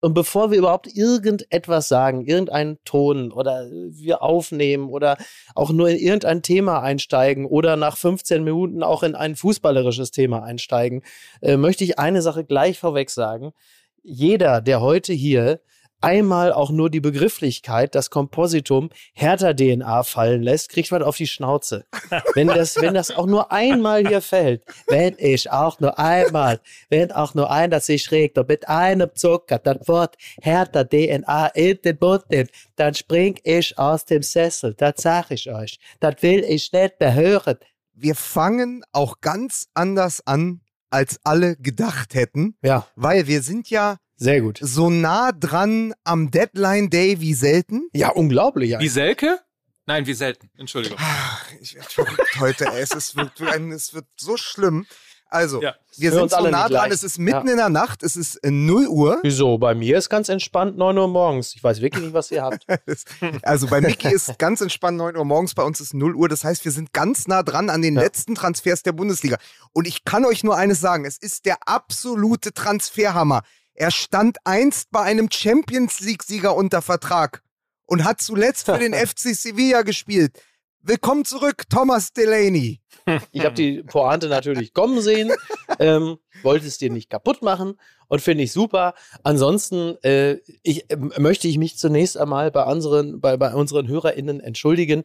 Und bevor wir überhaupt irgendetwas sagen, irgendeinen Ton oder wir aufnehmen oder auch nur in irgendein Thema einsteigen oder nach 15 Minuten auch in ein fußballerisches Thema einsteigen, äh, möchte ich eine Sache gleich vorweg sagen. Jeder, der heute hier einmal auch nur die Begrifflichkeit, das Kompositum Hertha-DNA fallen lässt, kriegt man auf die Schnauze. wenn, das, wenn das auch nur einmal hier fällt, wenn ich auch nur einmal, wenn auch nur einer sich regt und mit einem Zucker das Wort Hertha-DNA in den Mund nimmt, dann spring ich aus dem Sessel. Das sag ich euch. Das will ich nicht mehr hören. Wir fangen auch ganz anders an, als alle gedacht hätten. Ja. Weil wir sind ja sehr gut. So nah dran am Deadline Day wie selten. Ja, unglaublich. Wie Selke? Nein, wie selten. Entschuldigung. Ich werde verrückt heute. Es, ist, es wird so schlimm. Also, ja. wir sind so nah dran. Es ist mitten ja. in der Nacht. Es ist 0 Uhr. Wieso? Bei mir ist ganz entspannt 9 Uhr morgens. Ich weiß wirklich nicht, was ihr habt. also, bei Mickey ist ganz entspannt 9 Uhr morgens. Bei uns ist 0 Uhr. Das heißt, wir sind ganz nah dran an den ja. letzten Transfers der Bundesliga. Und ich kann euch nur eines sagen. Es ist der absolute Transferhammer. Er stand einst bei einem Champions League-Sieger unter Vertrag und hat zuletzt für den FC Sevilla gespielt. Willkommen zurück, Thomas Delaney. Ich habe die Pointe natürlich kommen sehen, ähm, wollte es dir nicht kaputt machen und finde ich super. Ansonsten äh, ich, äh, möchte ich mich zunächst einmal bei unseren, bei, bei unseren HörerInnen entschuldigen.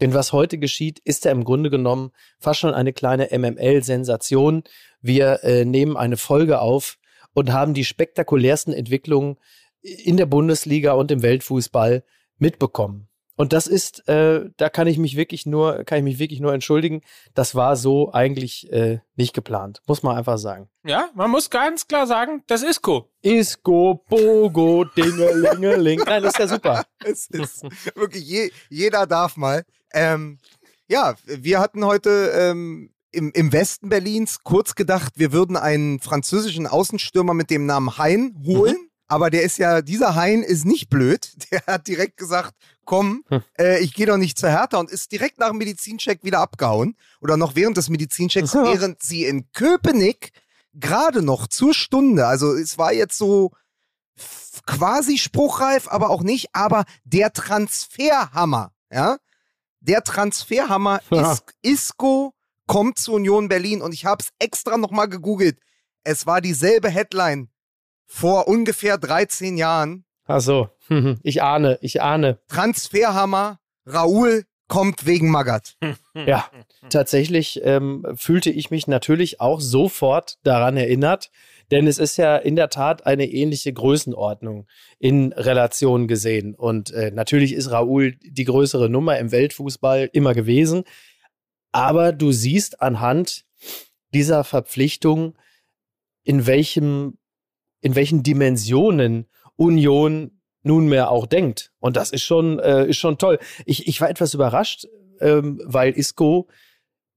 Denn was heute geschieht, ist ja im Grunde genommen fast schon eine kleine MML-Sensation. Wir äh, nehmen eine Folge auf, und haben die spektakulärsten Entwicklungen in der Bundesliga und im Weltfußball mitbekommen. Und das ist, äh, da kann ich mich wirklich nur, kann ich mich wirklich nur entschuldigen. Das war so eigentlich äh, nicht geplant, muss man einfach sagen. Ja, man muss ganz klar sagen, das ist Isco. Isco, Bogo, Dingelingeling. Nein, das ist ja super. es ist wirklich, je, jeder darf mal. Ähm, ja, wir hatten heute ähm, im, im Westen Berlins kurz gedacht, wir würden einen französischen Außenstürmer mit dem Namen Hein holen. Mhm. Aber der ist ja, dieser Hein ist nicht blöd. Der hat direkt gesagt, komm, hm. äh, ich gehe doch nicht zur Hertha und ist direkt nach dem Medizincheck wieder abgehauen. Oder noch während des Medizinchecks, während sie in Köpenick gerade noch zur Stunde, also es war jetzt so quasi spruchreif, aber auch nicht, aber der Transferhammer, ja, der Transferhammer ist Isco kommt zu Union Berlin und ich habe es extra nochmal gegoogelt. Es war dieselbe Headline vor ungefähr 13 Jahren. Ach so, ich ahne, ich ahne. Transferhammer, Raoul kommt wegen Magath. Ja, tatsächlich ähm, fühlte ich mich natürlich auch sofort daran erinnert, denn es ist ja in der Tat eine ähnliche Größenordnung in Relation gesehen. Und äh, natürlich ist Raoul die größere Nummer im Weltfußball immer gewesen. Aber du siehst anhand dieser Verpflichtung, in welchem, in welchen Dimensionen Union nunmehr auch denkt. Und das ist schon, äh, ist schon toll. Ich, ich war etwas überrascht, ähm, weil Isco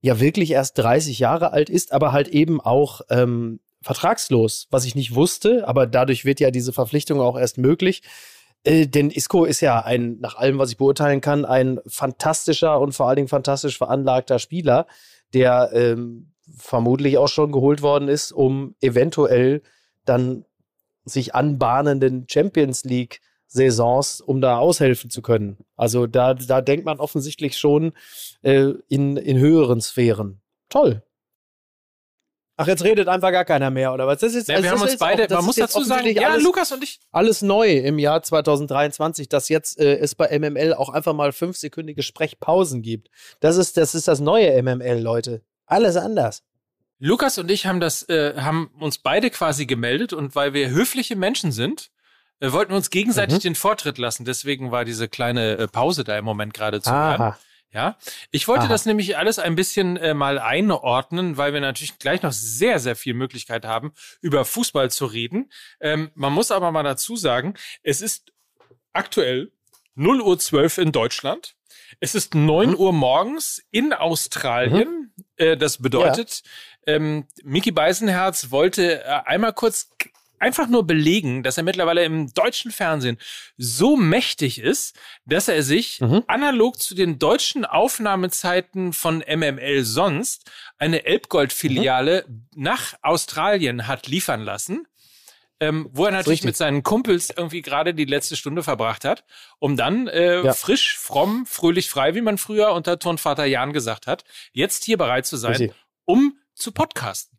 ja wirklich erst 30 Jahre alt ist, aber halt eben auch ähm, vertragslos, was ich nicht wusste, aber dadurch wird ja diese Verpflichtung auch erst möglich. Äh, denn Isco ist ja ein, nach allem, was ich beurteilen kann, ein fantastischer und vor allen Dingen fantastisch veranlagter Spieler, der ähm, vermutlich auch schon geholt worden ist, um eventuell dann sich anbahnenden Champions League Saisons, um da aushelfen zu können. Also da, da denkt man offensichtlich schon äh, in, in höheren Sphären. Toll. Ach, jetzt redet einfach gar keiner mehr, oder was? Das ist, ja, also wir haben uns beide, auch, man muss dazu sagen, ja, alles, Lukas und ich. Alles neu im Jahr 2023, dass jetzt äh, es bei MML auch einfach mal fünfsekündige Sprechpausen gibt. Das ist, das ist das neue MML, Leute. Alles anders. Lukas und ich haben das, äh, haben uns beide quasi gemeldet und weil wir höfliche Menschen sind, äh, wollten wir uns gegenseitig mhm. den Vortritt lassen. Deswegen war diese kleine äh, Pause da im Moment gerade zu hören. Ja, ich wollte Aha. das nämlich alles ein bisschen äh, mal einordnen, weil wir natürlich gleich noch sehr, sehr viel Möglichkeit haben, über Fußball zu reden. Ähm, man muss aber mal dazu sagen, es ist aktuell 0 Uhr 12 in Deutschland. Es ist 9 mhm. Uhr morgens in Australien. Mhm. Äh, das bedeutet, ja. ähm, Mickey Beisenherz wollte äh, einmal kurz einfach nur belegen, dass er mittlerweile im deutschen Fernsehen so mächtig ist, dass er sich mhm. analog zu den deutschen Aufnahmezeiten von MML sonst eine Elbgold-Filiale mhm. nach Australien hat liefern lassen. ähm, wo er natürlich mit seinen Kumpels irgendwie gerade die letzte Stunde verbracht hat, um dann äh, ja. frisch, fromm, fröhlich, frei, wie man früher unter Turnvater Jan gesagt hat, jetzt hier bereit zu sein, Richtig. um zu podcasten.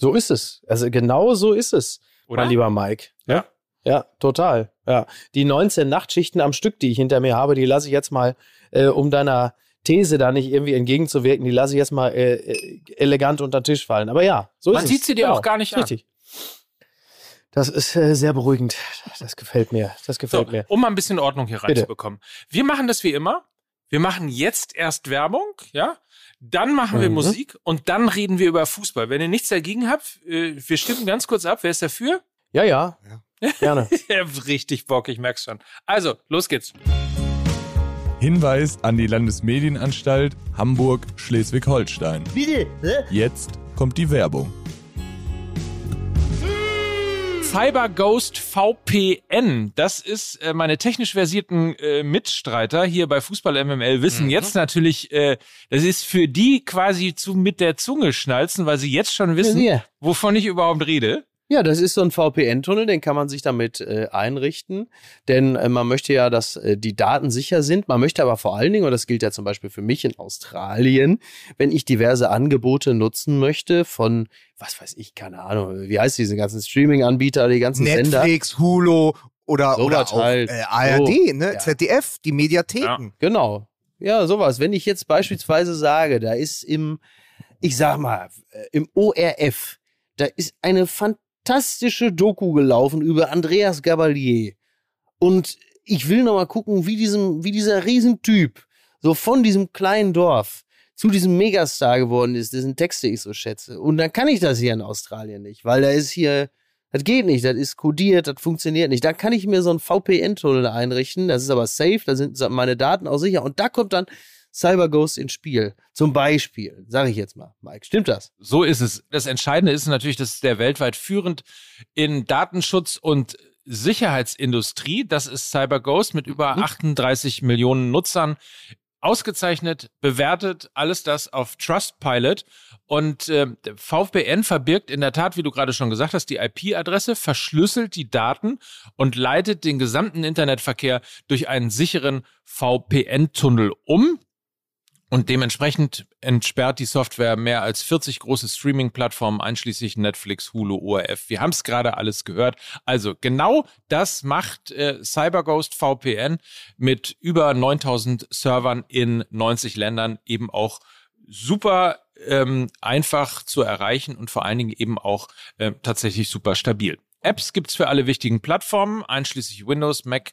So ist es. Also genau so ist es, Oder? mein lieber Mike. Ja. Ja, total. Ja. Die 19 Nachtschichten am Stück, die ich hinter mir habe, die lasse ich jetzt mal, äh, um deiner These da nicht irgendwie entgegenzuwirken, die lasse ich jetzt mal äh, äh elegant unter den Tisch fallen. Aber ja, so Man ist es. Man sieht sie dir genau. auch gar nicht Richtig. an. Das ist äh, sehr beruhigend. Das gefällt mir. Das gefällt so, mir. Um mal ein bisschen Ordnung hier reinzubekommen. Wir machen das wie immer. Wir machen jetzt erst Werbung, ja? Dann machen mhm. wir Musik und dann reden wir über Fußball. Wenn ihr nichts dagegen habt, äh, wir stimmen ganz kurz ab. Wer ist dafür? Ja, ja. ja. Gerne. Richtig Bock, ich merk's schon. Also, los geht's. Hinweis an die Landesmedienanstalt Hamburg-Schleswig-Holstein. Bitte? Jetzt kommt die Werbung. CyberGhost VPN. Das ist äh, meine technisch versierten äh, Mitstreiter hier bei Fußball MML wissen mhm. jetzt natürlich, äh, das ist für die quasi zu mit der Zunge schnalzen, weil sie jetzt schon wissen, wovon ich überhaupt rede. Ja, das ist so ein VPN-Tunnel, den kann man sich damit äh, einrichten, denn äh, man möchte ja, dass äh, die Daten sicher sind. Man möchte aber vor allen Dingen, und das gilt ja zum Beispiel für mich in Australien, wenn ich diverse Angebote nutzen möchte von, was weiß ich, keine Ahnung, wie heißt diese ganzen Streaming-Anbieter, die ganzen Netflix, Sender. Netflix, Hulu oder, so oder auch halt. äh, ARD, so, ne? Ja. ZDF, die Mediatheken. Ja. Genau. Ja, sowas. Wenn ich jetzt beispielsweise sage, da ist im, ich sag mal, äh, im ORF, da ist eine fantastische fantastische Doku gelaufen über Andreas Gabalier. Und ich will noch mal gucken, wie, diesem, wie dieser Riesentyp so von diesem kleinen Dorf zu diesem Megastar geworden ist, dessen Texte ich so schätze. Und dann kann ich das hier in Australien nicht, weil da ist hier, das geht nicht, das ist kodiert, das funktioniert nicht. Da kann ich mir so einen VPN-Tunnel einrichten, das ist aber safe, da sind meine Daten auch sicher. Und da kommt dann CyberGhost ins Spiel. Zum Beispiel, sage ich jetzt mal, Mike. Stimmt das? So ist es. Das Entscheidende ist natürlich, dass der weltweit führend in Datenschutz und Sicherheitsindustrie. Das ist CyberGhost mit über 38 mhm. Millionen Nutzern. Ausgezeichnet, bewertet, alles das auf Trustpilot. Und äh, VPN verbirgt in der Tat, wie du gerade schon gesagt hast, die IP-Adresse, verschlüsselt die Daten und leitet den gesamten Internetverkehr durch einen sicheren VPN-Tunnel um. Und dementsprechend entsperrt die Software mehr als 40 große Streaming-Plattformen, einschließlich Netflix, Hulu, ORF. Wir haben es gerade alles gehört. Also genau das macht äh, CyberGhost VPN mit über 9000 Servern in 90 Ländern eben auch super ähm, einfach zu erreichen und vor allen Dingen eben auch äh, tatsächlich super stabil. Apps gibt's für alle wichtigen Plattformen, einschließlich Windows, Mac,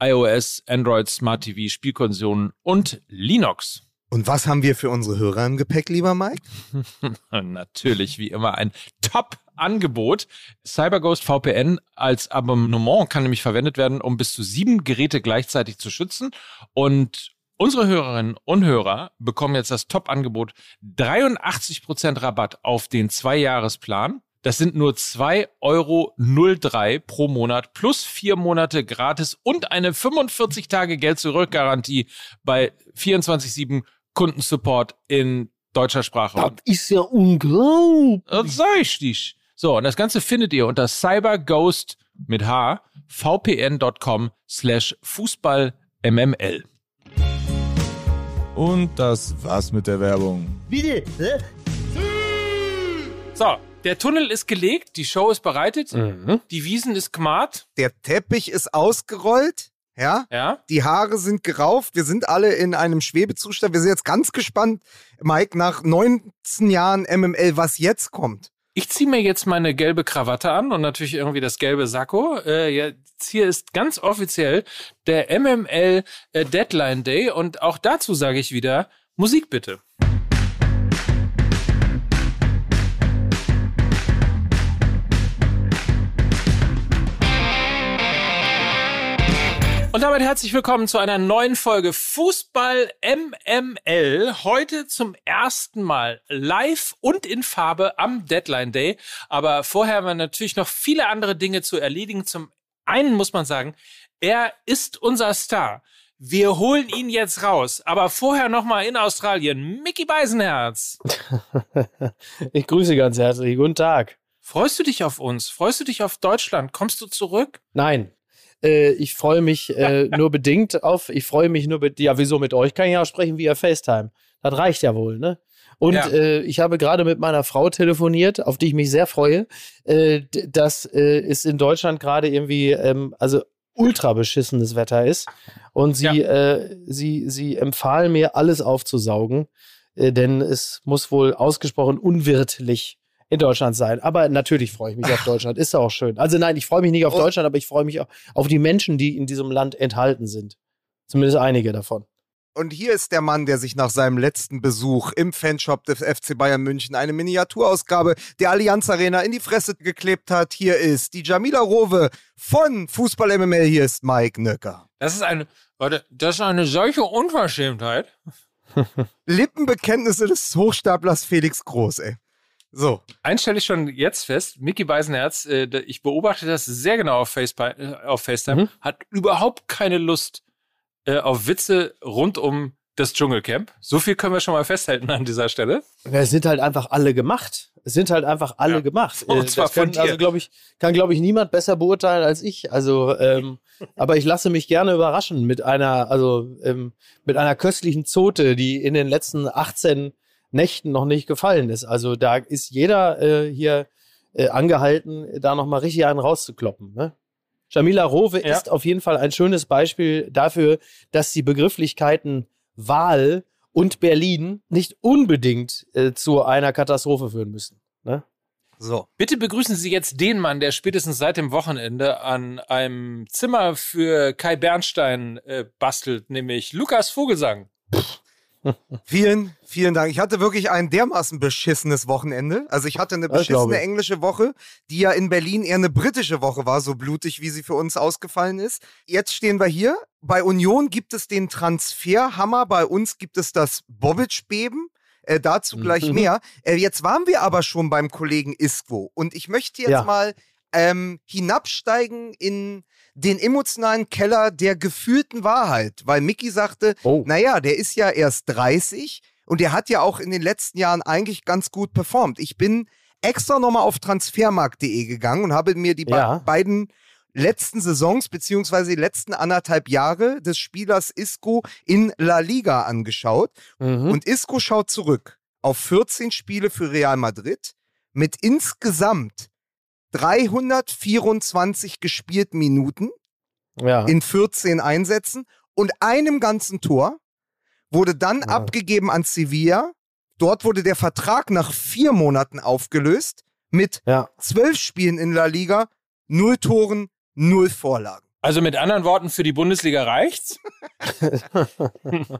iOS, Android, Smart TV, Spielkonsolen und Linux. Und was haben wir für unsere Hörer im Gepäck, lieber Mike? Natürlich, wie immer, ein Top-Angebot. CyberGhost VPN als Abonnement kann nämlich verwendet werden, um bis zu sieben Geräte gleichzeitig zu schützen. Und unsere Hörerinnen und Hörer bekommen jetzt das Top-Angebot 83% Rabatt auf den Zwei-Jahres-Plan. Das sind nur 2,03 Euro pro Monat plus vier Monate gratis und eine 45 Tage Geld-Zurück-Garantie bei 24-7 Kundensupport in deutscher Sprache. Das ist ja unglaublich. Das sag ich dich. So, und das Ganze findet ihr unter cyberghost mit H, vpn.com slash fußballmml. Und das war's mit der Werbung. Bitte? So, der Tunnel ist gelegt, die Show ist bereitet, mhm. die Wiesen ist gemalt. Der Teppich ist ausgerollt. Ja? ja. Die Haare sind gerauft. Wir sind alle in einem Schwebezustand. Wir sind jetzt ganz gespannt, Mike, nach 19 Jahren MML, was jetzt kommt. Ich ziehe mir jetzt meine gelbe Krawatte an und natürlich irgendwie das gelbe Sakko. Äh, jetzt hier ist ganz offiziell der MML äh, Deadline Day und auch dazu sage ich wieder Musik bitte. Und damit herzlich willkommen zu einer neuen Folge Fußball MML. Heute zum ersten Mal live und in Farbe am Deadline Day. Aber vorher haben wir natürlich noch viele andere Dinge zu erledigen. Zum einen muss man sagen, er ist unser Star. Wir holen ihn jetzt raus. Aber vorher nochmal in Australien. Mickey Beisenherz. ich grüße ganz herzlich. Guten Tag. Freust du dich auf uns? Freust du dich auf Deutschland? Kommst du zurück? Nein. Äh, ich freue mich äh, nur bedingt auf, ich freue mich nur, ja, wieso mit euch? Kann ich ja auch sprechen via FaceTime. Das reicht ja wohl, ne? Und ja. äh, ich habe gerade mit meiner Frau telefoniert, auf die ich mich sehr freue, äh, dass äh, es in Deutschland gerade irgendwie, ähm, also ultra beschissenes Wetter ist. Und sie, ja. äh, sie, sie empfahl mir, alles aufzusaugen, äh, denn es muss wohl ausgesprochen unwirtlich in Deutschland sein. Aber natürlich freue ich mich auf Deutschland. Ist auch schön. Also nein, ich freue mich nicht auf. Deutschland, aber ich freue mich auf die Menschen, die in diesem Land enthalten sind. Zumindest einige davon. Und hier ist der Mann, der sich nach seinem letzten Besuch im Fanshop des FC Bayern München eine Miniaturausgabe der Allianz Arena in die Fresse geklebt hat. Hier ist die Jamila Rowe von Fußball MML. Hier ist Mike Nöcker. Das ist eine, warte, das ist eine solche Unverschämtheit. Lippenbekenntnisse des Hochstaplers Felix Groß, ey. So. Eins stelle ich schon jetzt fest, Mickey Beisenherz, äh, ich beobachte das sehr genau auf, Face äh, auf FaceTime, mhm. hat überhaupt keine Lust äh, auf Witze rund um das Dschungelcamp. So viel können wir schon mal festhalten an dieser Stelle. Es sind halt einfach alle gemacht. Es sind halt einfach alle ja. gemacht. Und äh, zwar das kann, von Also, glaube ich, kann, glaube ich, niemand besser beurteilen als ich. Also, ähm, aber ich lasse mich gerne überraschen mit einer, also, ähm, mit einer köstlichen Zote, die in den letzten 18 Nächten noch nicht gefallen ist. Also, da ist jeder äh, hier äh, angehalten, da nochmal richtig einen rauszukloppen. Ne? Jamila Rowe ja. ist auf jeden Fall ein schönes Beispiel dafür, dass die Begrifflichkeiten Wahl und Berlin nicht unbedingt äh, zu einer Katastrophe führen müssen. Ne? So. Bitte begrüßen Sie jetzt den Mann, der spätestens seit dem Wochenende an einem Zimmer für Kai Bernstein äh, bastelt, nämlich Lukas Vogelsang. Vielen, vielen Dank. Ich hatte wirklich ein dermaßen beschissenes Wochenende. Also ich hatte eine beschissene englische Woche, die ja in Berlin eher eine britische Woche war, so blutig, wie sie für uns ausgefallen ist. Jetzt stehen wir hier. Bei Union gibt es den Transferhammer, bei uns gibt es das Bobic-Beben. Äh, dazu gleich mehr. Äh, jetzt waren wir aber schon beim Kollegen Iskwo und ich möchte jetzt ja. mal ähm, hinabsteigen in den emotionalen Keller der gefühlten Wahrheit, weil Mickey sagte, oh. naja, der ist ja erst 30 und der hat ja auch in den letzten Jahren eigentlich ganz gut performt. Ich bin extra nochmal auf transfermarkt.de gegangen und habe mir die ja. be beiden letzten Saisons beziehungsweise die letzten anderthalb Jahre des Spielers Isco in La Liga angeschaut. Mhm. Und Isco schaut zurück auf 14 Spiele für Real Madrid mit insgesamt 324 gespielten Minuten ja. in 14 Einsätzen und einem ganzen Tor. Wurde dann ja. abgegeben an Sevilla. Dort wurde der Vertrag nach vier Monaten aufgelöst mit ja. zwölf Spielen in La Liga, null Toren, null Vorlagen. Also mit anderen Worten, für die Bundesliga reicht's?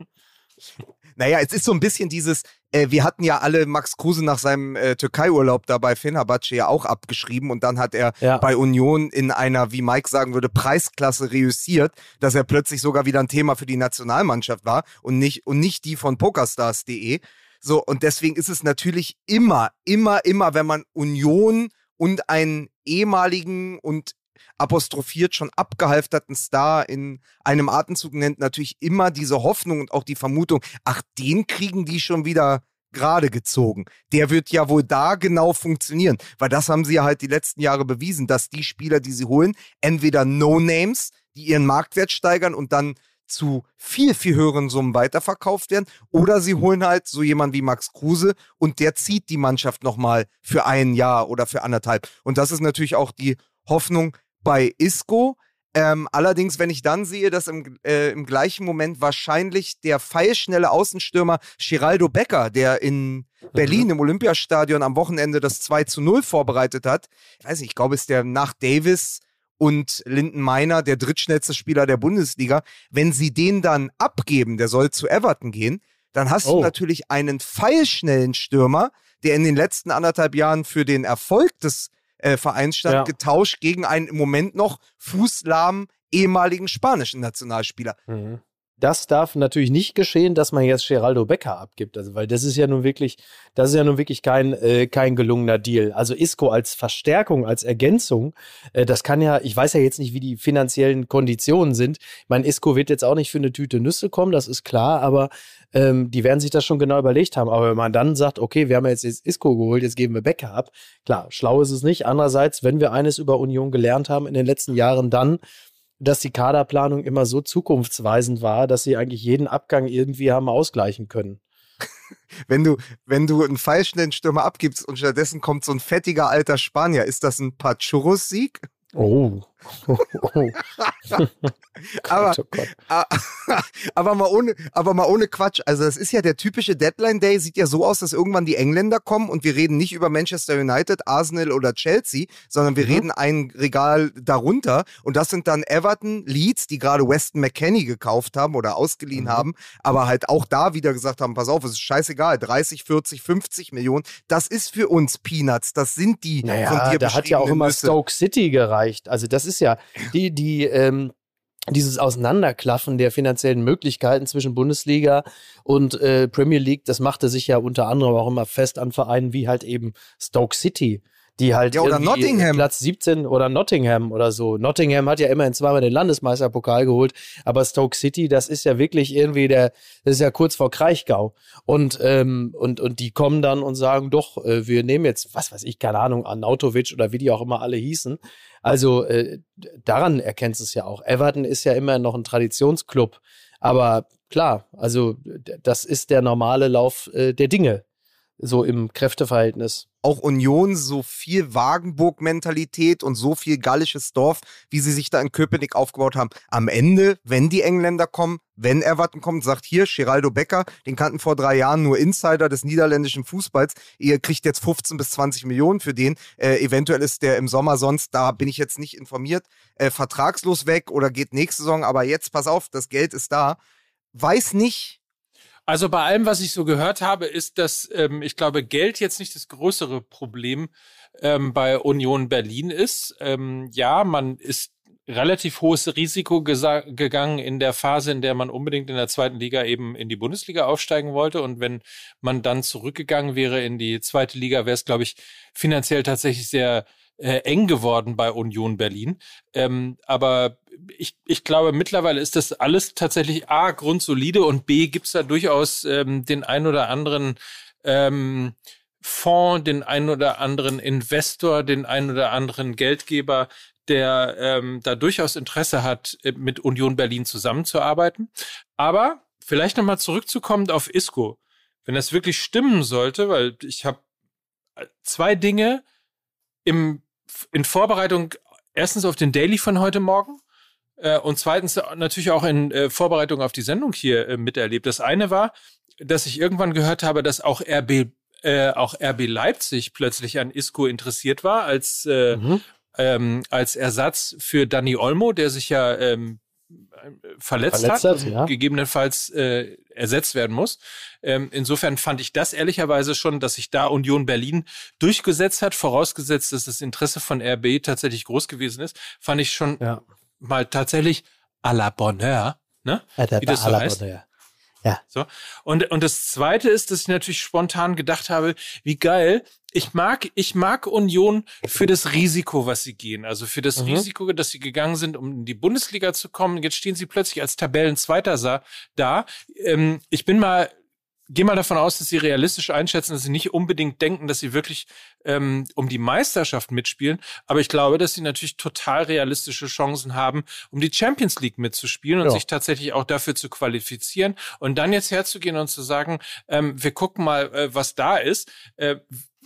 Naja, es ist so ein bisschen dieses, äh, wir hatten ja alle Max Kruse nach seinem äh, Türkei-Urlaub dabei Fenerbahce ja auch abgeschrieben und dann hat er ja. bei Union in einer, wie Mike sagen würde, Preisklasse reüssiert, dass er plötzlich sogar wieder ein Thema für die Nationalmannschaft war und nicht, und nicht die von pokerstars.de. So, und deswegen ist es natürlich immer, immer, immer, wenn man Union und einen ehemaligen und apostrophiert schon abgehalfterten Star in einem Atemzug nennt, natürlich immer diese Hoffnung und auch die Vermutung, ach, den kriegen die schon wieder gerade gezogen. Der wird ja wohl da genau funktionieren, weil das haben sie ja halt die letzten Jahre bewiesen, dass die Spieler, die sie holen, entweder No-Names, die ihren Marktwert steigern und dann zu viel, viel höheren Summen weiterverkauft werden. Oder sie holen halt so jemanden wie Max Kruse und der zieht die Mannschaft nochmal für ein Jahr oder für anderthalb. Und das ist natürlich auch die Hoffnung, bei Isco. Ähm, allerdings, wenn ich dann sehe, dass im, äh, im gleichen Moment wahrscheinlich der feilschnelle Außenstürmer Geraldo Becker, der in Berlin mhm. im Olympiastadion am Wochenende das 2 zu 0 vorbereitet hat, ich weiß nicht, ich glaube, ist der nach Davis und Linden Meiner der drittschnellste Spieler der Bundesliga. Wenn sie den dann abgeben, der soll zu Everton gehen, dann hast oh. du natürlich einen feilschnellen Stürmer, der in den letzten anderthalb Jahren für den Erfolg des äh, Vereinsstand ja. getauscht gegen einen im Moment noch fußlahmen ehemaligen spanischen Nationalspieler. Mhm. das darf natürlich nicht geschehen, dass man jetzt Geraldo Becker abgibt. Also, weil das ist ja nun wirklich, das ist ja nun wirklich kein, äh, kein gelungener Deal. Also Isco als Verstärkung, als Ergänzung, äh, das kann ja, ich weiß ja jetzt nicht, wie die finanziellen Konditionen sind. Ich meine, Isco wird jetzt auch nicht für eine Tüte Nüsse kommen, das ist klar, aber ähm, die werden sich das schon genau überlegt haben. Aber wenn man dann sagt, okay, wir haben jetzt Isco geholt, jetzt geben wir Becker ab, klar, schlau ist es nicht. Andererseits, wenn wir eines über Union gelernt haben in den letzten Jahren, dann, dass die Kaderplanung immer so zukunftsweisend war, dass sie eigentlich jeden Abgang irgendwie haben ausgleichen können. Wenn du, wenn du einen feilschnellen Stürmer abgibst und stattdessen kommt so ein fettiger alter Spanier, ist das ein Pachurros-Sieg? Oh. oh, oh. aber, oh aber, mal ohne, aber mal ohne Quatsch. Also, das ist ja der typische Deadline Day, sieht ja so aus, dass irgendwann die Engländer kommen und wir reden nicht über Manchester United, Arsenal oder Chelsea, sondern wir mhm. reden ein Regal darunter und das sind dann Everton, Leeds, die gerade Weston McKenney gekauft haben oder ausgeliehen mhm. haben, aber halt auch da wieder gesagt haben: Pass auf, es ist scheißegal, 30, 40, 50 Millionen, das ist für uns Peanuts, das sind die naja, von dir da hat ja auch immer Nüsse. Stoke City gereicht. Also, das ist ja. die, die, ähm, dieses Auseinanderklaffen der finanziellen Möglichkeiten zwischen Bundesliga und äh, Premier League, das machte sich ja unter anderem auch immer fest an Vereinen wie halt eben Stoke City, die halt ja, oder Nottingham. Platz 17 oder Nottingham oder so. Nottingham hat ja immerhin zweimal den Landesmeisterpokal geholt, aber Stoke City, das ist ja wirklich irgendwie der, das ist ja kurz vor Kraichgau. Und, ähm, und, und die kommen dann und sagen, doch, äh, wir nehmen jetzt, was weiß ich, keine Ahnung, Arnautovic oder wie die auch immer alle hießen. Also äh, daran erkennst du es ja auch. Everton ist ja immer noch ein Traditionsclub. Aber klar, also das ist der normale Lauf äh, der Dinge, so im Kräfteverhältnis auch Union so viel Wagenburg-Mentalität und so viel gallisches Dorf, wie sie sich da in Köpenick aufgebaut haben. Am Ende, wenn die Engländer kommen, wenn Everton kommt, sagt hier Geraldo Becker, den kannten vor drei Jahren nur Insider des niederländischen Fußballs, ihr kriegt jetzt 15 bis 20 Millionen für den. Äh, eventuell ist der im Sommer sonst, da bin ich jetzt nicht informiert, äh, vertragslos weg oder geht nächste Saison, aber jetzt pass auf, das Geld ist da. Weiß nicht, also bei allem, was ich so gehört habe, ist, dass ähm, ich glaube, Geld jetzt nicht das größere Problem ähm, bei Union Berlin ist. Ähm, ja, man ist relativ hohes Risiko gegangen in der Phase, in der man unbedingt in der zweiten Liga eben in die Bundesliga aufsteigen wollte. Und wenn man dann zurückgegangen wäre in die zweite Liga, wäre es, glaube ich, finanziell tatsächlich sehr äh, eng geworden bei Union Berlin. Ähm, aber ich, ich glaube, mittlerweile ist das alles tatsächlich A, grundsolide und B, gibt's da durchaus ähm, den ein oder anderen ähm, Fonds, den ein oder anderen Investor, den ein oder anderen Geldgeber, der ähm, da durchaus Interesse hat, äh, mit Union Berlin zusammenzuarbeiten. Aber vielleicht nochmal zurückzukommen auf ISCO. Wenn das wirklich stimmen sollte, weil ich habe äh, zwei Dinge im in Vorbereitung erstens auf den Daily von heute Morgen äh, und zweitens natürlich auch in äh, Vorbereitung auf die Sendung hier äh, miterlebt. Das eine war, dass ich irgendwann gehört habe, dass auch RB äh, auch RB Leipzig plötzlich an Isco interessiert war als äh, mhm. ähm, als Ersatz für Danny Olmo, der sich ja ähm, verletzt, verletzt hat, ja. gegebenenfalls äh, ersetzt werden muss. Ähm, insofern fand ich das ehrlicherweise schon, dass sich da Union Berlin durchgesetzt hat, vorausgesetzt, dass das Interesse von RB tatsächlich groß gewesen ist, fand ich schon ja. mal tatsächlich à la Bonheur, ne? Wie das so heißt. Bonheur. Ja. So. Und, und das zweite ist, dass ich natürlich spontan gedacht habe, wie geil. Ich mag, ich mag Union für das Risiko, was sie gehen. Also für das mhm. Risiko, dass sie gegangen sind, um in die Bundesliga zu kommen. Jetzt stehen sie plötzlich als Tabellenzweiter da. Ähm, ich bin mal gehe mal davon aus, dass sie realistisch einschätzen, dass sie nicht unbedingt denken, dass sie wirklich ähm, um die Meisterschaft mitspielen. Aber ich glaube, dass sie natürlich total realistische Chancen haben, um die Champions League mitzuspielen und ja. sich tatsächlich auch dafür zu qualifizieren. Und dann jetzt herzugehen und zu sagen, ähm, wir gucken mal, äh, was da ist. Äh,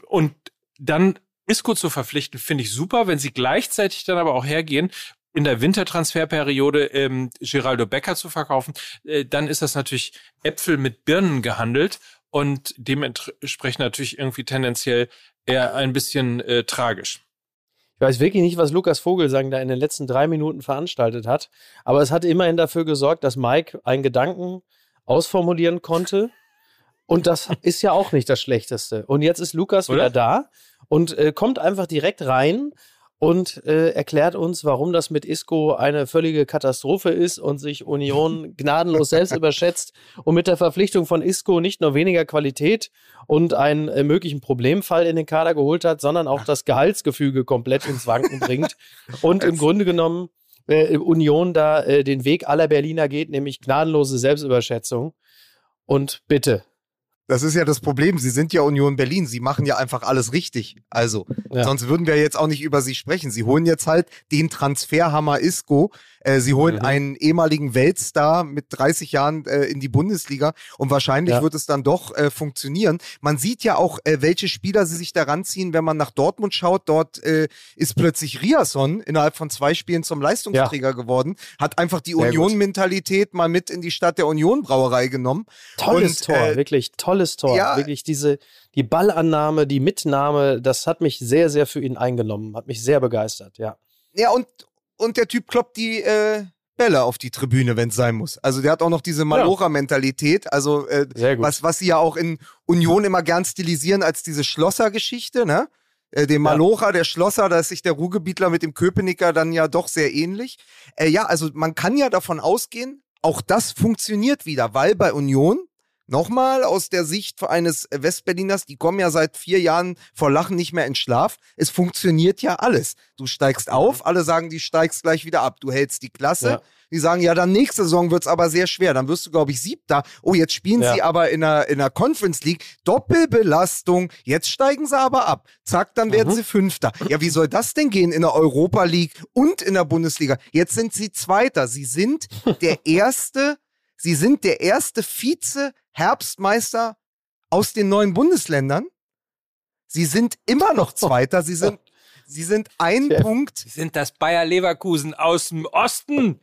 und dann Isco zu verpflichten, finde ich super, wenn sie gleichzeitig dann aber auch hergehen in der Wintertransferperiode ähm, Geraldo Becker zu verkaufen, äh, dann ist das natürlich Äpfel mit Birnen gehandelt und dementsprechend natürlich irgendwie tendenziell eher ein bisschen äh, tragisch. Ich weiß wirklich nicht, was Lukas Vogelsang da in den letzten drei Minuten veranstaltet hat, aber es hat immerhin dafür gesorgt, dass Mike einen Gedanken ausformulieren konnte. Und das ist ja auch nicht das Schlechteste. Und jetzt ist Lukas Oder? wieder da und äh, kommt einfach direkt rein und äh, erklärt uns, warum das mit Isco eine völlige Katastrophe ist und sich Union gnadenlos selbst überschätzt und mit der Verpflichtung von Isco nicht nur weniger Qualität und einen äh, möglichen Problemfall in den Kader geholt hat, sondern auch das Gehaltsgefüge komplett ins Wanken bringt und im Grunde genommen äh, Union da äh, den Weg aller Berliner geht, nämlich gnadenlose Selbstüberschätzung. Und bitte, das ist ja das Problem. Sie sind ja Union Berlin. Sie machen ja einfach alles richtig. Also, ja. sonst würden wir jetzt auch nicht über sie sprechen. Sie holen jetzt halt den Transferhammer Isco, äh, sie holen mhm. einen ehemaligen Weltstar mit 30 Jahren äh, in die Bundesliga und wahrscheinlich ja. wird es dann doch äh, funktionieren. Man sieht ja auch, äh, welche Spieler sie sich da ranziehen, wenn man nach Dortmund schaut. Dort äh, ist plötzlich Riasson innerhalb von zwei Spielen zum Leistungsträger ja. geworden, hat einfach die Union-Mentalität mal mit in die Stadt der Union-Brauerei genommen. Tolles und, Tor, wirklich tolles Tor. Ja, wirklich diese die Ballannahme, die Mitnahme, das hat mich sehr, sehr für ihn eingenommen, hat mich sehr begeistert, ja. Ja, und, und der Typ kloppt die äh, Bälle auf die Tribüne, wenn es sein muss. Also der hat auch noch diese Malocha-Mentalität, also äh, was, was sie ja auch in Union immer gern stilisieren als diese Schlosser-Geschichte, ne? Äh, dem Malocha, der Schlosser, da ist sich der Ruhrgebietler mit dem Köpenicker dann ja doch sehr ähnlich. Äh, ja, also man kann ja davon ausgehen, auch das funktioniert wieder, weil bei Union Nochmal aus der Sicht eines Westberliners, die kommen ja seit vier Jahren vor Lachen nicht mehr in Schlaf. Es funktioniert ja alles. Du steigst auf, mhm. alle sagen, du steigst gleich wieder ab. Du hältst die Klasse. Ja. Die sagen, ja, dann nächste Saison wird es aber sehr schwer. Dann wirst du, glaube ich, siebter. Oh, jetzt spielen ja. sie aber in der, in der Conference League. Doppelbelastung. Jetzt steigen sie aber ab. Zack, dann werden mhm. sie Fünfter. Ja, wie soll das denn gehen in der Europa League und in der Bundesliga? Jetzt sind sie Zweiter. Sie sind der erste, sie sind der erste Vize Herbstmeister aus den neuen Bundesländern. Sie sind immer noch Zweiter. Sie sind, sie sind ein Chef. Punkt. Sie sind das Bayer Leverkusen aus dem Osten.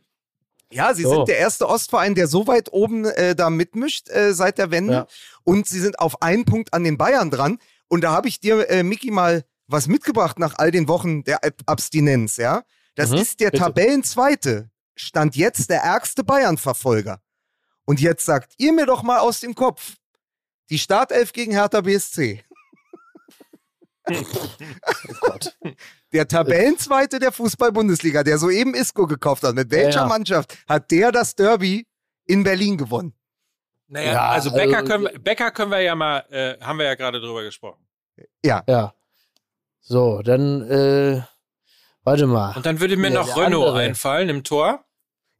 Ja, sie so. sind der erste Ostverein, der so weit oben äh, da mitmischt äh, seit der Wende. Ja. Und sie sind auf einen Punkt an den Bayern dran. Und da habe ich dir, äh, Miki, mal was mitgebracht nach all den Wochen der Ab Abstinenz, ja. Das mhm, ist der bitte. Tabellenzweite. Stand jetzt der ärgste Bayern-Verfolger. Und jetzt sagt ihr mir doch mal aus dem Kopf, die Startelf gegen Hertha BSC. oh Gott. Der Tabellenzweite der Fußball-Bundesliga, der soeben Isco gekauft hat. Mit welcher ja, ja. Mannschaft hat der das Derby in Berlin gewonnen? Naja, ja, also Becker, also, können, wir, Becker können wir ja mal, äh, haben wir ja gerade drüber gesprochen. Ja. Ja. So, dann, äh, warte mal. Und dann würde mir noch Renault andere. einfallen im Tor.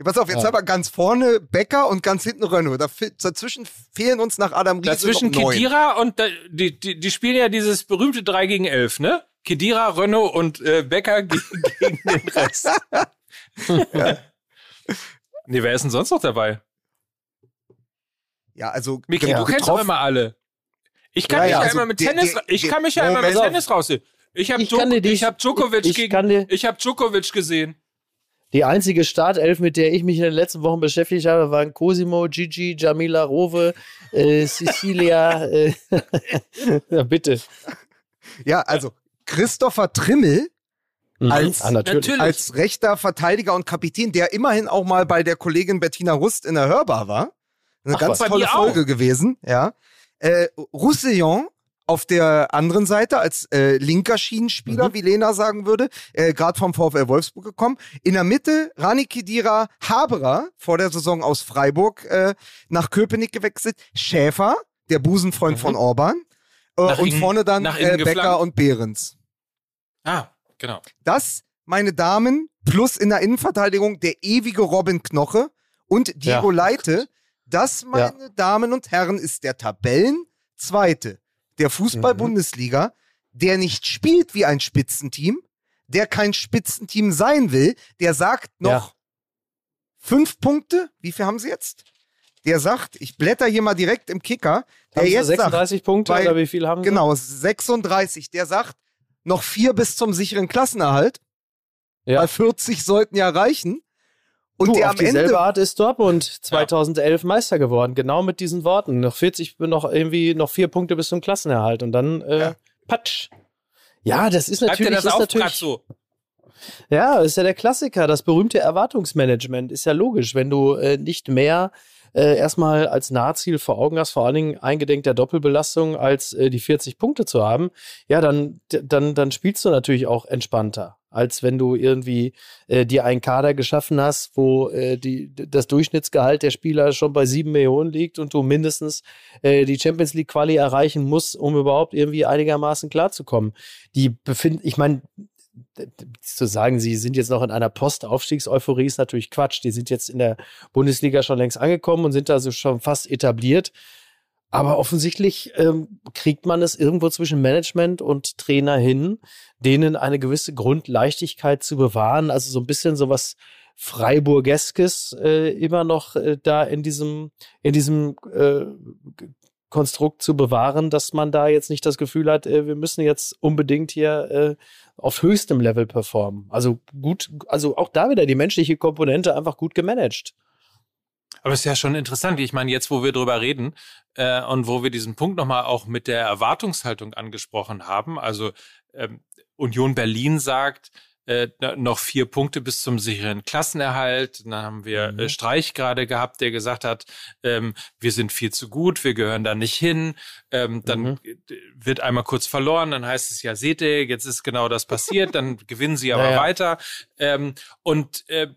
Pass auf, jetzt ja. haben wir ganz vorne Becker und ganz hinten Renault. dazwischen fehlen uns nach Adam Riese Dazwischen noch neun. Kedira und die, die, die spielen ja dieses berühmte 3 gegen 11, ne? Kedira, Renault und äh, Becker gegen, gegen den Rest. ja. Nee, wer ist denn sonst noch dabei? Ja, also. Miki, ja, du kennst doch immer alle. Ich kann ja, mich ja, also immer mit Tennis, der, ich kann mich ja immer mit Tennis raussehen. Ich habe ich hab Djokovic ich, gegen, ich habe Djokovic gesehen. Die einzige Startelf, mit der ich mich in den letzten Wochen beschäftigt habe, waren Cosimo, Gigi, Jamila Rowe, äh, Cecilia. Äh, ja, bitte. Ja, also Christopher Trimmel mhm. als, ah, natürlich. als rechter Verteidiger und Kapitän, der immerhin auch mal bei der Kollegin Bettina Rust in der Hörbar war. Eine Ach, ganz tolle Folge auch. gewesen, ja. Äh, Roussillon auf der anderen Seite als äh, linker Schienenspieler, mhm. wie Lena sagen würde, äh, gerade vom VfL Wolfsburg gekommen. In der Mitte Rani Kedira Haberer, vor der Saison aus Freiburg äh, nach Köpenick gewechselt. Schäfer, der Busenfreund mhm. von Orban. Äh, und innen, vorne dann äh, Becker und Behrens. Ah, genau. Das, meine Damen, plus in der Innenverteidigung der ewige Robin Knoche und Diego ja. Leite. Das, meine ja. Damen und Herren, ist der Tabellenzweite der Fußball-Bundesliga, mhm. der nicht spielt wie ein Spitzenteam, der kein Spitzenteam sein will, der sagt noch ja. fünf Punkte. Wie viel haben sie jetzt? Der sagt, ich blätter hier mal direkt im Kicker. Der haben jetzt 36 sagt, Punkte bei, oder wie viel haben sie? Genau, 36. Der sagt, noch vier bis zum sicheren Klassenerhalt. Ja. Weil 40 sollten ja reichen. Und du, der auf am dieselbe Ende Art ist Dortmund 2011 ja. Meister geworden, genau mit diesen Worten. Noch 40, noch irgendwie noch vier Punkte bis zum Klassenerhalt und dann äh, ja. Patsch. Ja, das ist natürlich, das ist natürlich so. Ja, ist ja der Klassiker. Das berühmte Erwartungsmanagement ist ja logisch, wenn du äh, nicht mehr äh, erstmal als Nahziel vor Augen hast, vor allen Dingen eingedenk der Doppelbelastung, als äh, die 40 Punkte zu haben, ja, dann, dann, dann spielst du natürlich auch entspannter. Als wenn du irgendwie äh, dir einen Kader geschaffen hast, wo äh, die, das Durchschnittsgehalt der Spieler schon bei sieben Millionen liegt und du mindestens äh, die Champions League Quali erreichen musst, um überhaupt irgendwie einigermaßen klarzukommen. Die befinden, ich meine, zu sagen, sie sind jetzt noch in einer Postaufstiegseuphorie ist natürlich Quatsch. Die sind jetzt in der Bundesliga schon längst angekommen und sind also schon fast etabliert. Aber offensichtlich ähm, kriegt man es irgendwo zwischen Management und Trainer hin, denen eine gewisse Grundleichtigkeit zu bewahren. Also so ein bisschen sowas Freiburgeskes äh, immer noch äh, da in diesem, in diesem äh, Konstrukt zu bewahren, dass man da jetzt nicht das Gefühl hat, äh, wir müssen jetzt unbedingt hier äh, auf höchstem Level performen. Also gut, also auch da wieder die menschliche Komponente einfach gut gemanagt. Aber es ist ja schon interessant. Ich meine, jetzt, wo wir drüber reden äh, und wo wir diesen Punkt nochmal auch mit der Erwartungshaltung angesprochen haben, also ähm, Union Berlin sagt, äh, noch vier Punkte bis zum sicheren Klassenerhalt. Dann haben wir äh, mhm. äh, Streich gerade gehabt, der gesagt hat, ähm, wir sind viel zu gut, wir gehören da nicht hin. Ähm, dann mhm. wird einmal kurz verloren, dann heißt es ja, seht ihr, jetzt ist genau das passiert, dann gewinnen sie aber ja, ja. weiter. Ähm, und äh,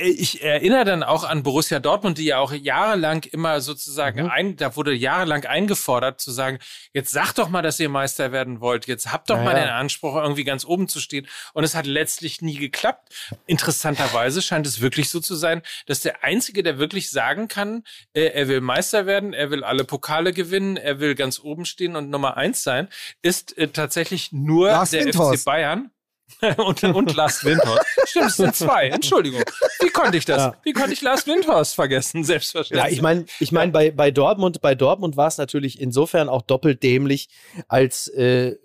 ich erinnere dann auch an Borussia Dortmund, die ja auch jahrelang immer sozusagen mhm. ein, da wurde jahrelang eingefordert zu sagen, jetzt sagt doch mal, dass ihr Meister werden wollt, jetzt habt doch ja, mal den Anspruch, irgendwie ganz oben zu stehen. Und es hat letztlich nie geklappt. Interessanterweise scheint es wirklich so zu sein, dass der Einzige, der wirklich sagen kann, äh, er will Meister werden, er will alle Pokale gewinnen, er will ganz oben stehen und Nummer eins sein, ist äh, tatsächlich nur Lars der Windhorst. FC Bayern. und, und Lars Windhorst. Stimmt, es sind zwei. Entschuldigung. Wie konnte ich das? Ja. Wie konnte ich Lars Windhorst vergessen? Selbstverständlich. Ja, ich meine, ich meine, bei, bei Dortmund, bei Dortmund war es natürlich insofern auch doppelt dämlich, als äh,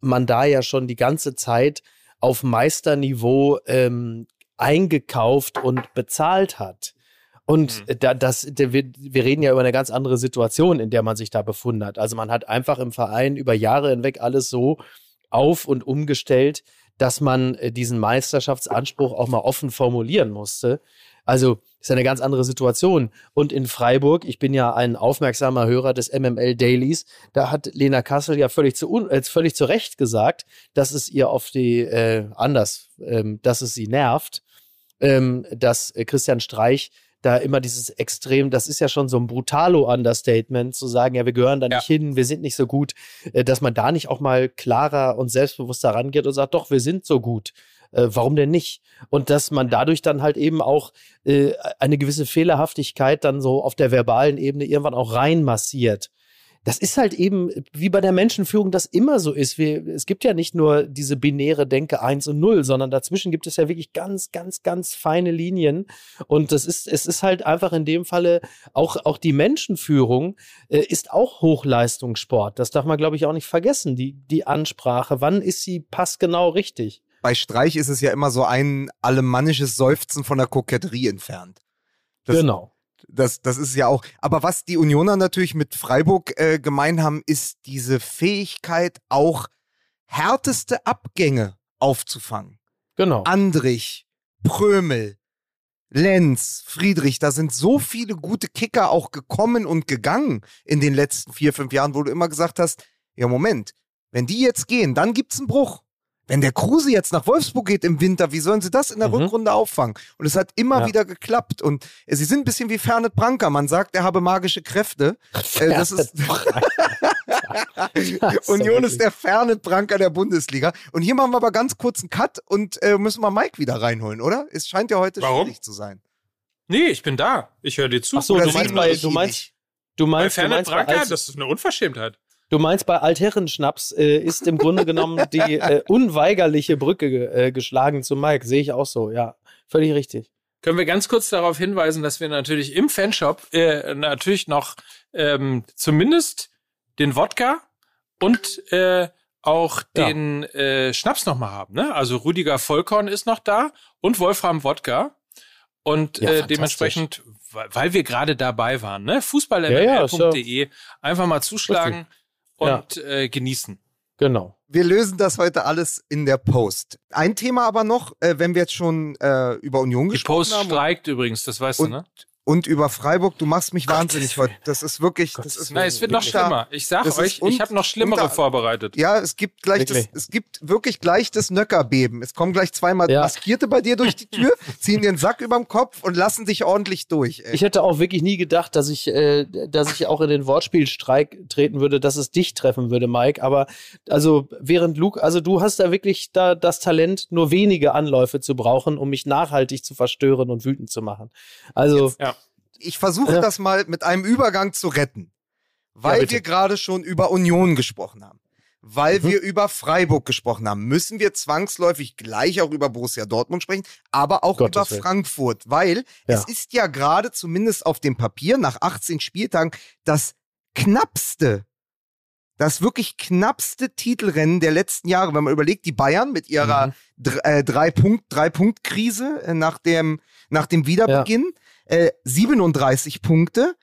man da ja schon die ganze Zeit auf Meisterniveau ähm, eingekauft und bezahlt hat. Und mhm. da, das, wir, wir reden ja über eine ganz andere Situation, in der man sich da befunden hat. Also man hat einfach im Verein über Jahre hinweg alles so auf und umgestellt, dass man äh, diesen Meisterschaftsanspruch auch mal offen formulieren musste. Also ist eine ganz andere Situation. Und in Freiburg, ich bin ja ein aufmerksamer Hörer des MML Dailies, da hat Lena Kassel ja völlig zu, äh, völlig zu Recht gesagt, dass es ihr auf die, äh, anders, ähm, dass es sie nervt, ähm, dass äh, Christian Streich da immer dieses Extrem, das ist ja schon so ein Brutalo-Understatement, zu sagen, ja, wir gehören da nicht hin, wir sind nicht so gut, äh, dass man da nicht auch mal klarer und selbstbewusster rangeht und sagt, doch, wir sind so gut. Äh, warum denn nicht? Und dass man dadurch dann halt eben auch äh, eine gewisse Fehlerhaftigkeit dann so auf der verbalen Ebene irgendwann auch reinmassiert das ist halt eben wie bei der Menschenführung das immer so ist. Wir, es gibt ja nicht nur diese binäre Denke 1 und 0, sondern dazwischen gibt es ja wirklich ganz, ganz, ganz feine Linien. Und das ist, es ist halt einfach in dem Falle auch, auch die Menschenführung äh, ist auch Hochleistungssport. Das darf man, glaube ich, auch nicht vergessen. Die, die Ansprache, wann ist sie passgenau richtig? Bei Streich ist es ja immer so ein alemannisches Seufzen von der Koketterie entfernt. Das, genau. Das, das ist ja auch. Aber was die Unioner natürlich mit Freiburg äh, gemein haben, ist diese Fähigkeit, auch härteste Abgänge aufzufangen. Genau. Andrich, Prömel, Lenz, Friedrich, da sind so viele gute Kicker auch gekommen und gegangen in den letzten vier, fünf Jahren, wo du immer gesagt hast, ja Moment, wenn die jetzt gehen, dann gibt's einen Bruch. Wenn der Kruse jetzt nach Wolfsburg geht im Winter, wie sollen sie das in der mhm. Rückrunde auffangen? Und es hat immer ja. wieder geklappt. Und äh, sie sind ein bisschen wie Fernet Branker. Man sagt, er habe magische Kräfte. Äh, das ist Union ist der Fernet Branker der Bundesliga. Und hier machen wir aber ganz kurz einen Cut und äh, müssen wir Mike wieder reinholen, oder? Es scheint ja heute Warum? schwierig zu sein. Nee, ich bin da. Ich höre dir zu. Ach so, du meinst, bei, du meinst, du meinst, bei Fernet Branker, das ist eine Unverschämtheit. Du meinst, bei Altherrenschnaps äh, ist im Grunde genommen die äh, unweigerliche Brücke äh, geschlagen zu Mike. Sehe ich auch so, ja. Völlig richtig. Können wir ganz kurz darauf hinweisen, dass wir natürlich im Fanshop äh, natürlich noch ähm, zumindest den Wodka und äh, auch den ja. äh, Schnaps nochmal haben. Ne? Also Rüdiger Vollkorn ist noch da und Wolfram Wodka. Und ja, äh, dementsprechend, weil wir gerade dabei waren, ne? Fußballml.de, ja, ja, einfach mal zuschlagen. Richtig und ja. äh, genießen. Genau. Wir lösen das heute alles in der Post. Ein Thema aber noch, äh, wenn wir jetzt schon äh, über Union Die gesprochen haben. Die Post streikt übrigens, das weißt und, du, ne? Und über Freiburg. Du machst mich wahnsinnig heute. Das ist wirklich. Das ist Nein, es wird noch schlimmer. Ich sag euch, ich habe noch schlimmere unter, vorbereitet. Ja, es gibt gleich das, es gibt wirklich gleich das Nöckerbeben. Es kommen gleich zweimal ja. Maskierte bei dir durch die Tür, ziehen den Sack überm Kopf und lassen dich ordentlich durch. Ey. Ich hätte auch wirklich nie gedacht, dass ich, äh, dass ich auch in den Wortspielstreik treten würde, dass es dich treffen würde, Mike. Aber also während Luke, also du hast da wirklich da das Talent, nur wenige Anläufe zu brauchen, um mich nachhaltig zu verstören und wütend zu machen. Also Jetzt, ja ich versuche ja. das mal mit einem Übergang zu retten, weil ja, wir gerade schon über Union gesprochen haben. Weil mhm. wir über Freiburg gesprochen haben, müssen wir zwangsläufig gleich auch über Borussia Dortmund sprechen, aber auch Gottes über Frankfurt, weil ja. es ist ja gerade zumindest auf dem Papier nach 18 Spieltagen das knappste das wirklich knappste Titelrennen der letzten Jahre, wenn man überlegt, die Bayern mit ihrer mhm. äh, drei Punkt drei Punkt Krise äh, nach dem nach dem Wiederbeginn äh, 37 Punkte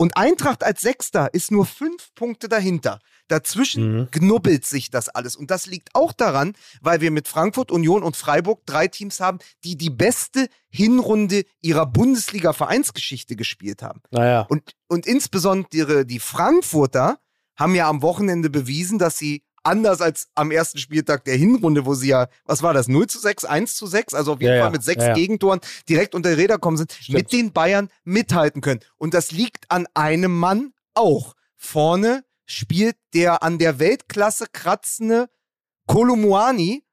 und Eintracht als Sechster ist nur fünf Punkte dahinter. Dazwischen mhm. knubbelt sich das alles. Und das liegt auch daran, weil wir mit Frankfurt, Union und Freiburg drei Teams haben, die die beste Hinrunde ihrer Bundesliga-Vereinsgeschichte gespielt haben. Naja. Und, und insbesondere die Frankfurter haben ja am Wochenende bewiesen, dass sie anders als am ersten Spieltag der Hinrunde, wo sie ja, was war das, 0 zu 6, 1 zu 6, also auf jeden ja, Fall mit sechs ja, Gegentoren direkt unter die Räder kommen sind, Stimmt. mit den Bayern mithalten können. Und das liegt an einem Mann auch. Vorne spielt der an der Weltklasse kratzende Kolumuani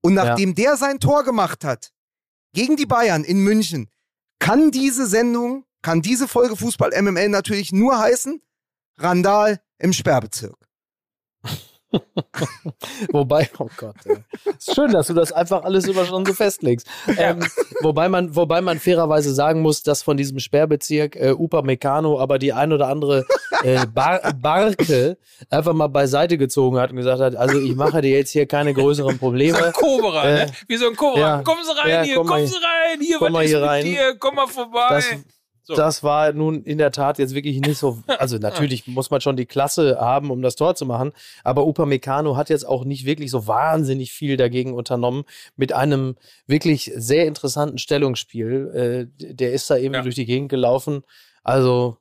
und nachdem der sein Tor gemacht hat, gegen die Bayern in München, kann diese Sendung, kann diese Folge Fußball MML natürlich nur heißen, Randal im Sperrbezirk. wobei, oh Gott, ey. ist schön, dass du das einfach alles immer schon so festlegst. Ähm, wobei, man, wobei man fairerweise sagen muss, dass von diesem Sperrbezirk äh, Upa Meccano aber die ein oder andere äh, Bar Barke einfach mal beiseite gezogen hat und gesagt hat, also ich mache dir jetzt hier keine größeren Probleme. Wie so ein Cobra, äh, ne? Wie so ein Cobra. Ja, kommen Sie rein ja, hier, kommen Sie rein, hier, komm was ist mit rein. dir, komm mal vorbei. Das, so. Das war nun in der Tat jetzt wirklich nicht so. Also natürlich muss man schon die Klasse haben, um das Tor zu machen. Aber Upamecano hat jetzt auch nicht wirklich so wahnsinnig viel dagegen unternommen mit einem wirklich sehr interessanten Stellungsspiel. Äh, der ist da eben ja. durch die Gegend gelaufen. Also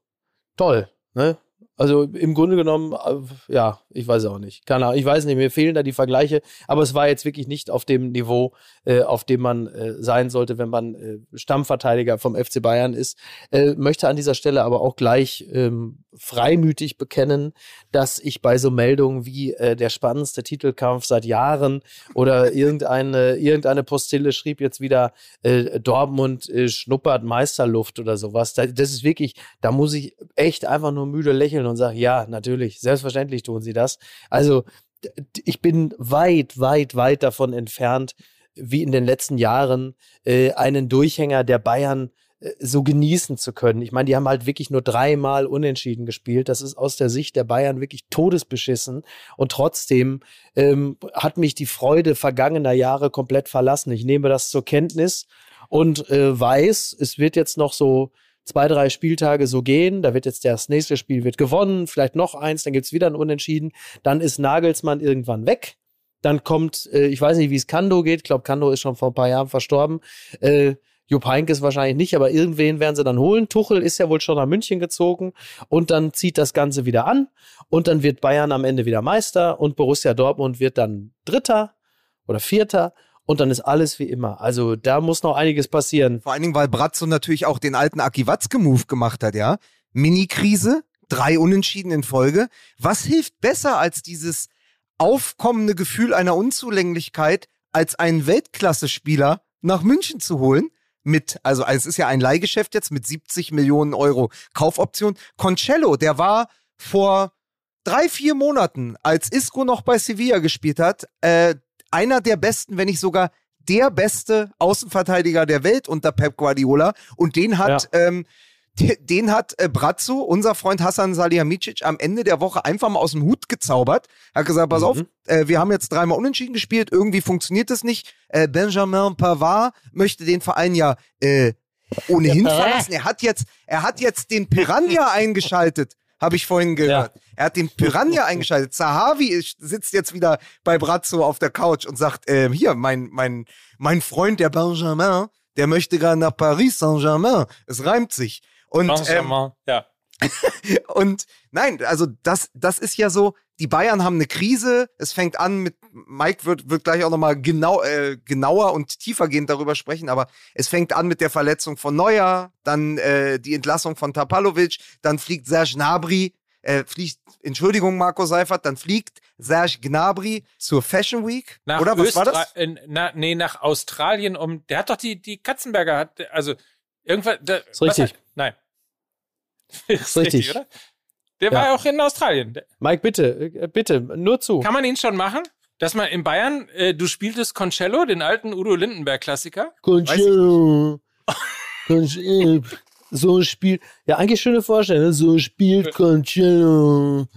toll. Ne? Also im Grunde genommen, äh, ja, ich weiß auch nicht. Keine Ahnung, ich weiß nicht, mir fehlen da die Vergleiche, aber es war jetzt wirklich nicht auf dem Niveau, äh, auf dem man äh, sein sollte, wenn man äh, Stammverteidiger vom FC Bayern ist. Äh, möchte an dieser Stelle aber auch gleich ähm, freimütig bekennen, dass ich bei so Meldungen wie äh, der spannendste Titelkampf seit Jahren oder irgendeine, irgendeine Postille schrieb jetzt wieder äh, Dortmund schnuppert Meisterluft oder sowas. das ist wirklich, da muss ich echt einfach nur müde lächeln und sagen, ja, natürlich, selbstverständlich tun sie das. Also ich bin weit, weit, weit davon entfernt, wie in den letzten Jahren äh, einen Durchhänger der Bayern äh, so genießen zu können. Ich meine, die haben halt wirklich nur dreimal unentschieden gespielt. Das ist aus der Sicht der Bayern wirklich todesbeschissen. Und trotzdem ähm, hat mich die Freude vergangener Jahre komplett verlassen. Ich nehme das zur Kenntnis und äh, weiß, es wird jetzt noch so zwei, drei Spieltage so gehen. Da wird jetzt das nächste Spiel wird gewonnen, vielleicht noch eins, dann gibt's wieder ein Unentschieden. Dann ist Nagelsmann irgendwann weg. Dann kommt, äh, ich weiß nicht, wie es Kando geht. Ich glaube, Kando ist schon vor ein paar Jahren verstorben. Äh, Jupp Heynckes wahrscheinlich nicht, aber irgendwen werden sie dann holen. Tuchel ist ja wohl schon nach München gezogen und dann zieht das Ganze wieder an und dann wird Bayern am Ende wieder Meister und Borussia Dortmund wird dann Dritter oder Vierter und dann ist alles wie immer. Also da muss noch einiges passieren. Vor allen Dingen, weil Bratzo natürlich auch den alten Aki Watzke-Move gemacht hat, ja. Mini-Krise, drei Unentschieden in Folge. Was hilft besser als dieses aufkommende Gefühl einer Unzulänglichkeit, als einen Weltklasse-Spieler nach München zu holen? Mit, also es ist ja ein Leihgeschäft jetzt mit 70 Millionen Euro Kaufoption. Concello, der war vor drei, vier Monaten, als Isco noch bei Sevilla gespielt hat, äh, einer der besten, wenn nicht sogar der beste Außenverteidiger der Welt unter Pep Guardiola. Und den hat, ja. ähm, den hat äh, Brazzo, unser Freund Hassan Salihamidzic, am Ende der Woche einfach mal aus dem Hut gezaubert. Er hat gesagt, pass mhm. auf, äh, wir haben jetzt dreimal unentschieden gespielt, irgendwie funktioniert das nicht. Äh, Benjamin Pavard möchte den Verein ja äh, ohnehin verlassen. Er hat jetzt, er hat jetzt den Piranha eingeschaltet habe ich vorhin gehört. Ja. Er hat den Piranha eingeschaltet. Zahavi sitzt jetzt wieder bei Brazzo auf der Couch und sagt, äh, hier, mein, mein, mein Freund, der Benjamin, der möchte gerade nach Paris Saint-Germain. Es reimt sich. Und, ähm, ja. und nein, also das, das ist ja so, die Bayern haben eine Krise. Es fängt an mit, Mike wird, wird gleich auch nochmal genau, äh, genauer und tiefergehend darüber sprechen, aber es fängt an mit der Verletzung von Neuer, dann äh, die Entlassung von Tapalovic, dann fliegt Serge Gnabry, äh, fliegt, Entschuldigung, Marco Seifert, dann fliegt Serge Gnabry zur Fashion Week. Nach oder was war das? In, na, nee, nach Australien um, der hat doch die, die Katzenberger, hat, also irgendwas. Da, ist richtig. Hat, ist richtig, oder? Der ja. war ja auch in Australien. Mike, bitte, äh, bitte, nur zu. Kann man ihn schon machen? Dass man in Bayern, äh, du spieltest Concello, den alten Udo Lindenberg-Klassiker? Concello. Concello. So ein Spiel. Ja, eigentlich schöne Vorstellung. So spielt Concello.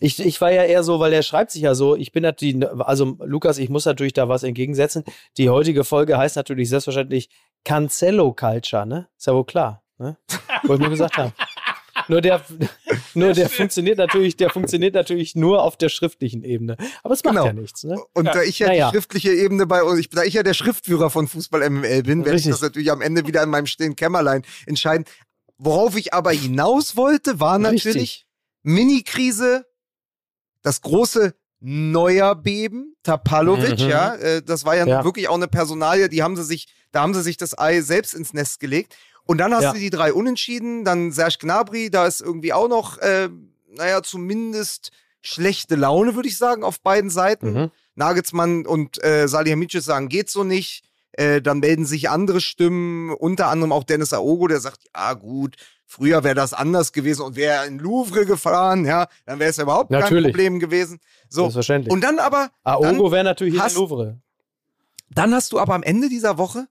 Ich, ich war ja eher so, weil er schreibt sich ja so, ich bin natürlich, also Lukas, ich muss natürlich da was entgegensetzen. Die heutige Folge heißt natürlich selbstverständlich Cancello Culture, ne? Ist ja wohl klar, ne? Wollte ich nur gesagt haben. Nur der, nur der funktioniert natürlich, der funktioniert natürlich nur auf der schriftlichen Ebene. Aber es macht genau. ja nichts. Ne? Und ja. da ich ja naja. die schriftliche Ebene bei uns, da ich ja der Schriftführer von Fußball MML bin, werde ich das natürlich am Ende wieder in meinem stillen Kämmerlein entscheiden. Worauf ich aber hinaus wollte, war natürlich Mini-Krise, das große Neuerbeben, Tapalovic, mhm. ja, äh, das war ja, ja, wirklich auch eine Personalie, die haben sie sich, da haben sie sich das Ei selbst ins Nest gelegt. Und dann hast ja. du die drei Unentschieden, dann Serge Gnabry, da ist irgendwie auch noch, äh, naja, zumindest schlechte Laune, würde ich sagen, auf beiden Seiten. Mhm. Nagelsmann und äh, Salihamidzic sagen, geht so nicht. Äh, dann melden sich andere Stimmen, unter anderem auch Dennis Aogo, der sagt, ja gut, früher wäre das anders gewesen und wäre in Louvre gefahren, ja, dann wäre es ja überhaupt natürlich. kein Problem gewesen. So. Selbstverständlich. Und dann aber. Aogo wäre natürlich hast, in Louvre. Dann hast du aber am Ende dieser Woche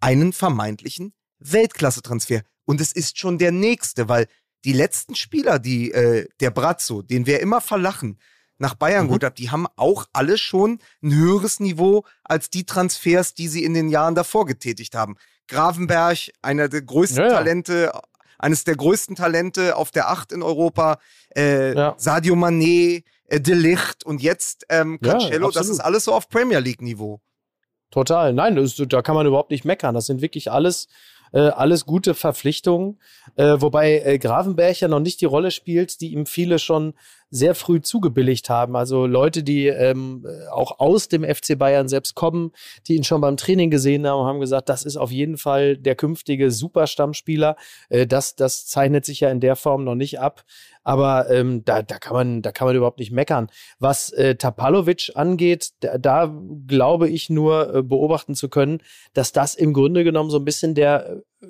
einen vermeintlichen Weltklasse-Transfer. Und es ist schon der nächste, weil die letzten Spieler, die äh, der Brazzo, den wir immer verlachen, nach Bayern mhm. gut hat, die haben auch alle schon ein höheres Niveau als die Transfers, die sie in den Jahren davor getätigt haben. Gravenberg, einer der größten ja, ja. Talente, eines der größten Talente auf der Acht in Europa, äh, ja. Sadio Mané, äh, De Licht und jetzt ähm, Cancelo, das ist alles so auf Premier League Niveau. Total, nein, das, da kann man überhaupt nicht meckern. Das sind wirklich alles äh, alles gute Verpflichtungen, äh, wobei äh, Grafenberg ja noch nicht die Rolle spielt, die ihm viele schon sehr früh zugebilligt haben. Also Leute, die ähm, auch aus dem FC Bayern selbst kommen, die ihn schon beim Training gesehen haben, haben gesagt, das ist auf jeden Fall der künftige Superstammspieler. Äh, das, das zeichnet sich ja in der Form noch nicht ab. Aber ähm, da, da, kann man, da kann man überhaupt nicht meckern. Was äh, Tapalovic angeht, da, da glaube ich nur äh, beobachten zu können, dass das im Grunde genommen so ein bisschen der äh,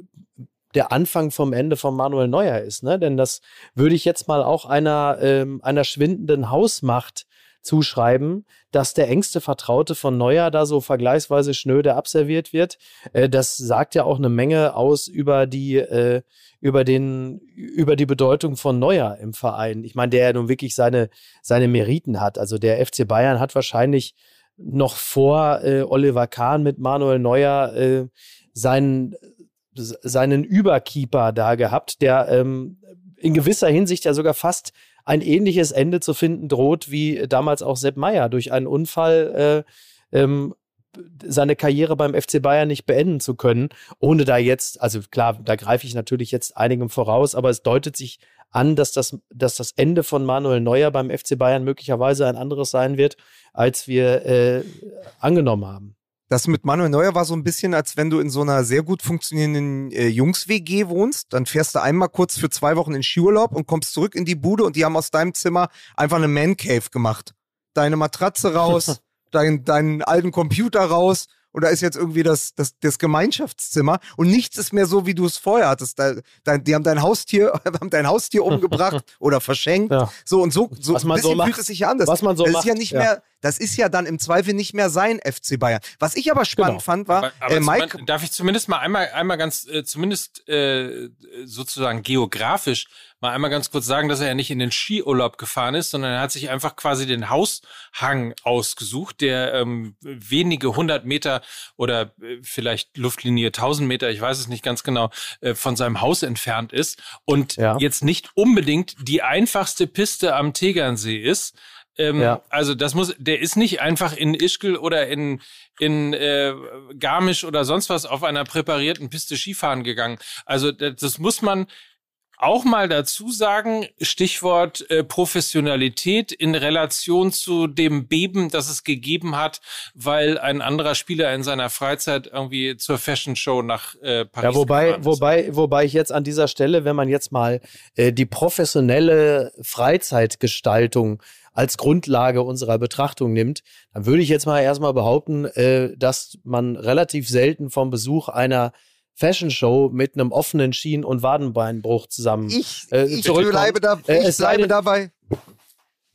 der Anfang vom Ende von Manuel Neuer ist, ne? Denn das würde ich jetzt mal auch einer, ähm, einer schwindenden Hausmacht zuschreiben, dass der engste Vertraute von Neuer da so vergleichsweise schnöde abserviert wird. Äh, das sagt ja auch eine Menge aus über die, äh, über den, über die Bedeutung von Neuer im Verein. Ich meine, der ja nun wirklich seine, seine Meriten hat. Also der FC Bayern hat wahrscheinlich noch vor äh, Oliver Kahn mit Manuel Neuer äh, seinen seinen Überkeeper da gehabt, der ähm, in gewisser Hinsicht ja sogar fast ein ähnliches Ende zu finden droht wie damals auch Sepp Meier durch einen Unfall äh, ähm, seine Karriere beim FC Bayern nicht beenden zu können, ohne da jetzt, also klar, da greife ich natürlich jetzt einigem voraus, aber es deutet sich an, dass das, dass das Ende von Manuel Neuer beim FC Bayern möglicherweise ein anderes sein wird, als wir äh, angenommen haben. Das mit Manuel Neuer war so ein bisschen, als wenn du in so einer sehr gut funktionierenden äh, Jungs-WG wohnst. Dann fährst du einmal kurz für zwei Wochen in Skiurlaub und kommst zurück in die Bude und die haben aus deinem Zimmer einfach eine Man-Cave gemacht. Deine Matratze raus, dein, deinen alten Computer raus und da ist jetzt irgendwie das, das, das Gemeinschaftszimmer und nichts ist mehr so, wie du es vorher hattest. Da, da, die haben dein Haustier, haben dein Haustier umgebracht oder verschenkt. Ja. So und so, so was man so macht, fühlt es sich ja an. Das, was man so das macht, ist ja nicht ja. mehr, das ist ja dann im Zweifel nicht mehr sein FC Bayern. Was ich aber spannend genau. fand, war, aber, aber äh, Mike. Darf ich zumindest mal einmal, einmal ganz, äh, zumindest äh, sozusagen geografisch mal einmal ganz kurz sagen, dass er ja nicht in den Skiurlaub gefahren ist, sondern er hat sich einfach quasi den Haushang ausgesucht, der ähm, wenige hundert Meter oder äh, vielleicht Luftlinie tausend Meter, ich weiß es nicht ganz genau, äh, von seinem Haus entfernt ist und ja. jetzt nicht unbedingt die einfachste Piste am Tegernsee ist, Ähm, ja. Also das muss, der ist nicht einfach in Ischgl oder in in äh, Garmisch oder sonst was auf einer präparierten Piste Skifahren gegangen. Also das, das muss man auch mal dazu sagen, Stichwort äh, Professionalität in Relation zu dem Beben, das es gegeben hat, weil ein anderer Spieler in seiner Freizeit irgendwie zur Fashion Show nach äh, Paris ja, wobei, wobei, wobei ich jetzt an dieser Stelle, wenn man jetzt mal äh, die professionelle Freizeitgestaltung als Grundlage unserer Betrachtung nimmt, dann würde ich jetzt mal erstmal behaupten, äh, dass man relativ selten vom Besuch einer Fashion Show mit einem offenen Schien- und Wadenbeinbruch zusammen ich, äh, ich bleibe, da, äh, ich bleibe denn, dabei.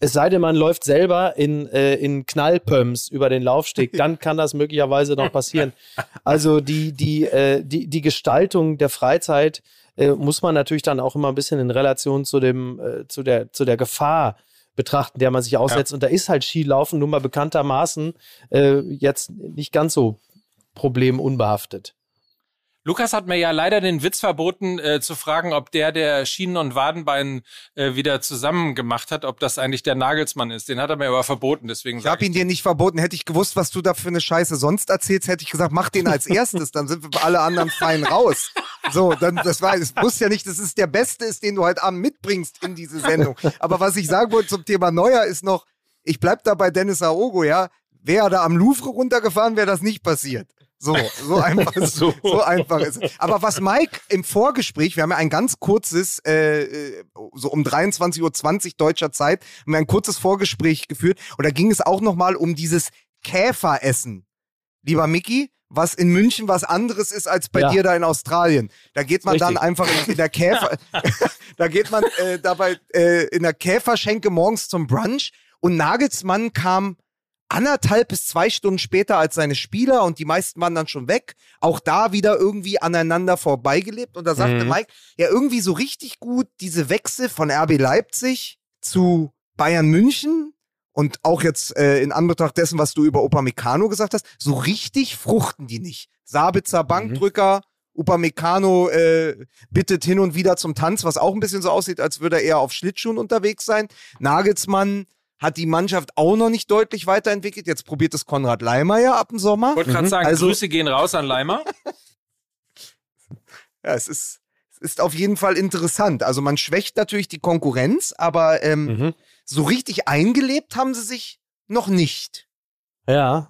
Es sei denn, man läuft selber in, äh, in Knallpumps über den Laufsteg, dann kann das möglicherweise noch passieren. Also die, die, äh, die, die Gestaltung der Freizeit äh, muss man natürlich dann auch immer ein bisschen in Relation zu, dem, äh, zu, der, zu der Gefahr betrachten, der man sich aussetzt. Ja. Und da ist halt Skilaufen nun mal bekanntermaßen äh, jetzt nicht ganz so problemunbehaftet. Lukas hat mir ja leider den Witz verboten, äh, zu fragen, ob der, der Schienen- und Wadenbein äh, wieder zusammen gemacht hat, ob das eigentlich der Nagelsmann ist. Den hat er mir aber verboten, deswegen. Ich habe ihn dir nicht verboten. Hätte ich gewusst, was du da für eine Scheiße sonst erzählst, hätte ich gesagt, mach den als erstes, dann sind wir alle anderen fein raus. So, dann, das war, es muss ja nicht, dass es der Beste ist, den du heute Abend mitbringst in diese Sendung. Aber was ich sagen wollte zum Thema Neuer ist noch, ich bleib da bei Dennis Aogo, ja. Wäre da am Louvre runtergefahren, wäre das nicht passiert. So, so einfach, so. so. einfach ist es. Aber was Mike im Vorgespräch, wir haben ja ein ganz kurzes, äh, äh so um 23.20 Uhr deutscher Zeit, haben wir ein kurzes Vorgespräch geführt und da ging es auch nochmal um dieses Käferessen. Lieber Mickey, was in München was anderes ist als bei ja. dir da in Australien. Da geht man dann einfach in, in der Käfer, da geht man äh, dabei äh, in der Käferschenke morgens zum Brunch und Nagelsmann kam anderthalb bis zwei Stunden später als seine Spieler und die meisten waren dann schon weg. Auch da wieder irgendwie aneinander vorbeigelebt. Und da sagte mhm. Mike, ja, irgendwie so richtig gut diese Wechsel von RB Leipzig zu Bayern München und auch jetzt äh, in Anbetracht dessen, was du über Upamecano gesagt hast, so richtig fruchten die nicht. Sabitzer Bankdrücker, mhm. Upamecano äh, bittet hin und wieder zum Tanz, was auch ein bisschen so aussieht, als würde er eher auf Schlittschuhen unterwegs sein. Nagelsmann hat die Mannschaft auch noch nicht deutlich weiterentwickelt. Jetzt probiert es Konrad Leimer ja ab dem Sommer. Ich wollte gerade mhm. sagen, also, Grüße gehen raus an Leimer. ja, es ist, es ist auf jeden Fall interessant. Also man schwächt natürlich die Konkurrenz, aber ähm, mhm. so richtig eingelebt haben sie sich noch nicht. Ja,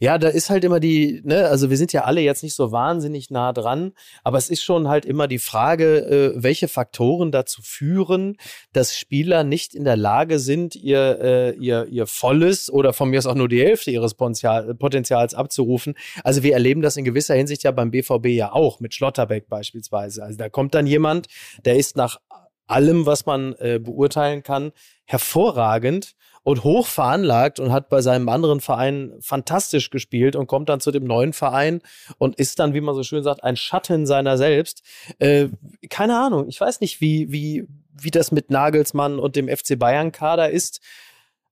ja, da ist halt immer die, ne, also wir sind ja alle jetzt nicht so wahnsinnig nah dran, aber es ist schon halt immer die Frage, äh, welche Faktoren dazu führen, dass Spieler nicht in der Lage sind, ihr, äh, ihr, ihr volles oder von mir aus auch nur die Hälfte ihres Potenzial, Potenzials abzurufen. Also wir erleben das in gewisser Hinsicht ja beim BVB ja auch, mit Schlotterbeck beispielsweise. Also da kommt dann jemand, der ist nach allem, was man äh, beurteilen kann, hervorragend und hoch veranlagt und hat bei seinem anderen Verein fantastisch gespielt und kommt dann zu dem neuen Verein und ist dann, wie man so schön sagt, ein Schatten seiner selbst. Äh, keine Ahnung, ich weiß nicht, wie, wie, wie das mit Nagelsmann und dem FC Bayern-Kader ist.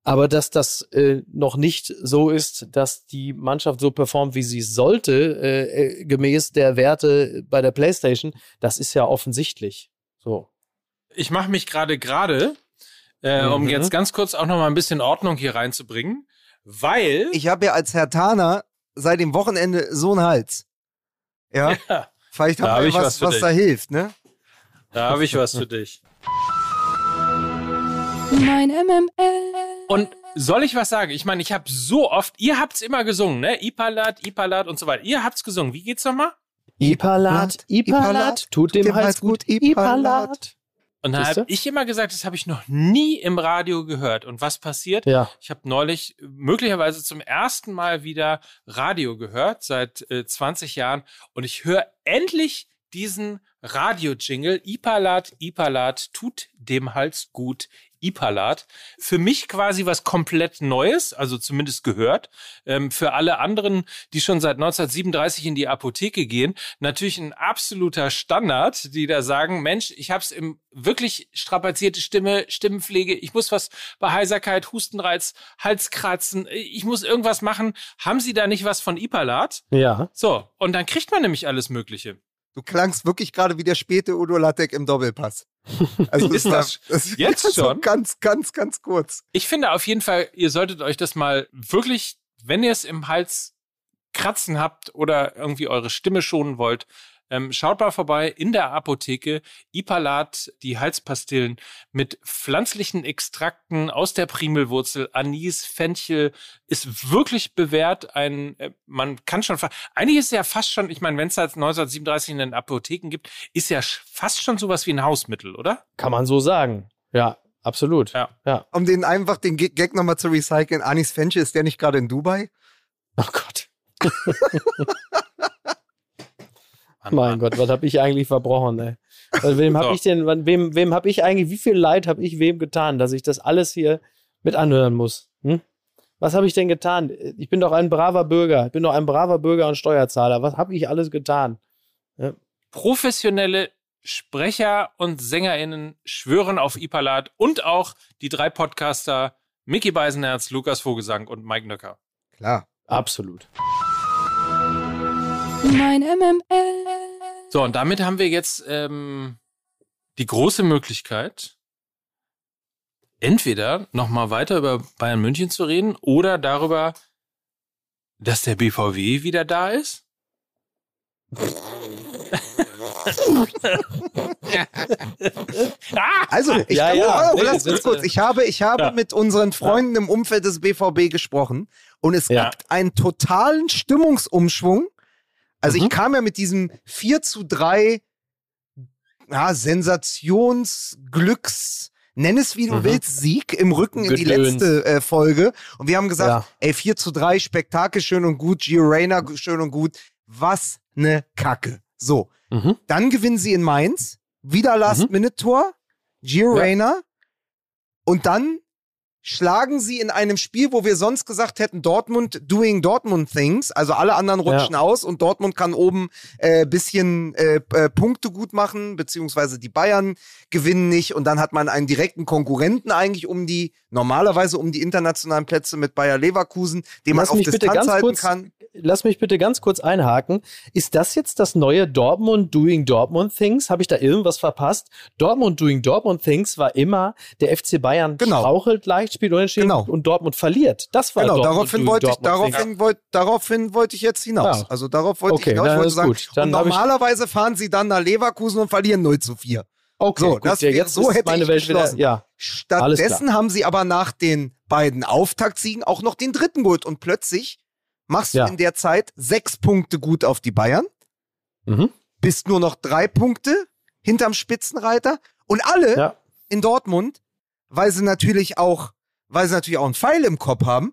Aber dass das äh, noch nicht so ist, dass die Mannschaft so performt, wie sie sollte, äh, äh gemäß der Werte bei der PlayStation, das ist ja offensichtlich. So. Ich mache mich gerade gerade äh, mhm. um jetzt ganz kurz auch noch mal ein bisschen Ordnung hier reinzubringen, weil ich habe ja als Herr Taner seit dem Wochenende so einen Hals. Ja. ja. Vielleicht haben wir was, was, was da hilft, ne? Da habe ich was für dich. Mein MML. Und soll ich was sagen? Ich meine, ich habe so oft, ihr habt's immer gesungen, ne? Ipalat, Ipalat und so weiter. Ihr habt's gesungen. Wie geht's nochmal? Ipalat, Ipalat, tut dem Hals gut, Ipalat. Und dann habe ich immer gesagt, das habe ich noch nie im Radio gehört. Und was passiert? Ja. Ich habe neulich möglicherweise zum ersten Mal wieder Radio gehört, seit äh, 20 Jahren. Und ich höre endlich diesen Radio-Jingle. Ipalat, Ipalat, tut dem Hals gut. Ipalat. Für mich quasi was komplett Neues, also zumindest gehört. Ähm, für alle anderen, die schon seit 1937 in die Apotheke gehen, natürlich ein absoluter Standard, die da sagen, Mensch, ich habe es im wirklich strapazierte Stimme, Stimmenpflege, ich muss was bei Heiserkeit, Hustenreiz, Halskratzen, ich muss irgendwas machen. Haben Sie da nicht was von Ipalat? Ja. So, und dann kriegt man nämlich alles Mögliche. Du klangst wirklich gerade wie der späte Udo Lattek im Doppelpass. Also ist das, das jetzt schon? So ganz, ganz, ganz kurz. Ich finde auf jeden Fall, ihr solltet euch das mal wirklich, wenn ihr es im Hals kratzen habt oder irgendwie eure Stimme schonen wollt, ähm, schaut mal vorbei in der Apotheke. Ipalat, die Halspastillen mit pflanzlichen Extrakten aus der Primelwurzel, Anis, Fenchel, ist wirklich bewährt. Ein, äh, man kann schon, eigentlich ist ja fast schon, ich meine, wenn es seit 1937 in den Apotheken gibt, ist ja fast schon sowas wie ein Hausmittel, oder? Kann man so sagen. Ja, absolut. Ja. ja. Um den einfach den Gag nochmal zu recyceln, Anis Fenchel, ist der nicht gerade in Dubai? Oh Gott. Mann, mein Mann. Gott, was habe ich eigentlich verbrochen, ey? Also wem habe so. ich denn, wem, wem habe ich eigentlich, wie viel Leid habe ich wem getan, dass ich das alles hier mit anhören muss? Hm? Was habe ich denn getan? Ich bin doch ein braver Bürger. Ich bin doch ein braver Bürger und Steuerzahler. Was habe ich alles getan? Ja. Professionelle Sprecher und SängerInnen schwören auf Ipalat und auch die drei Podcaster Mickey Beisenherz, Lukas Vogelsang und Mike Nöcker. Klar. Absolut. Mein MML. So, und damit haben wir jetzt ähm, die große Möglichkeit, entweder nochmal weiter über Bayern München zu reden oder darüber, dass der BVW wieder da ist. also, ich, ja, ja. Oh, lass uns kurz. Ich habe, ich habe ja. mit unseren Freunden im Umfeld des BVB gesprochen und es ja. gibt einen totalen Stimmungsumschwung. Also mhm. ich kam ja mit diesem 4 zu 3 ja, Sensationsglücks, nenn es wie du mhm. willst, Sieg im Rücken Gedöns. in die letzte äh, Folge. Und wir haben gesagt, ja. ey, 4 zu 3, Spektakel schön und gut, Gio Reyna schön und gut. Was ne Kacke. So. Mhm. Dann gewinnen sie in Mainz. Wieder Last-Minute-Tor. Mhm. Gio ja. Reyna. Und dann schlagen sie in einem Spiel, wo wir sonst gesagt hätten, Dortmund doing Dortmund things, also alle anderen rutschen ja. aus und Dortmund kann oben äh, bisschen äh, äh, Punkte gut machen, beziehungsweise die Bayern gewinnen nicht und dann hat man einen direkten Konkurrenten eigentlich um die, normalerweise um die internationalen Plätze mit Bayer Leverkusen, den Lass man auf Distanz halten kurz, kann. Lass mich bitte ganz kurz einhaken. Ist das jetzt das neue Dortmund doing Dortmund things? Habe ich da irgendwas verpasst? Dortmund doing Dortmund things war immer, der FC Bayern genau. strauchelt leicht United spielt unentschieden genau. und Dortmund verliert. Das war genau, daraufhin wollte ich, daraufhin, wollt, daraufhin wollte ich jetzt hinaus. Ja. Also darauf wollte okay, ich hinaus. Ich wollte sagen, normalerweise fahren sie dann nach Leverkusen und verlieren 0 zu 4. Okay, so, gut, das ja, jetzt so hätte meine ich Welt wieder, ja. Stattdessen haben sie aber nach den beiden Auftaktsiegen auch noch den dritten geholt und plötzlich machst ja. du in der Zeit sechs Punkte gut auf die Bayern, mhm. bist nur noch drei Punkte hinterm Spitzenreiter und alle ja. in Dortmund, weil sie natürlich auch weil sie natürlich auch einen Pfeil im Kopf haben,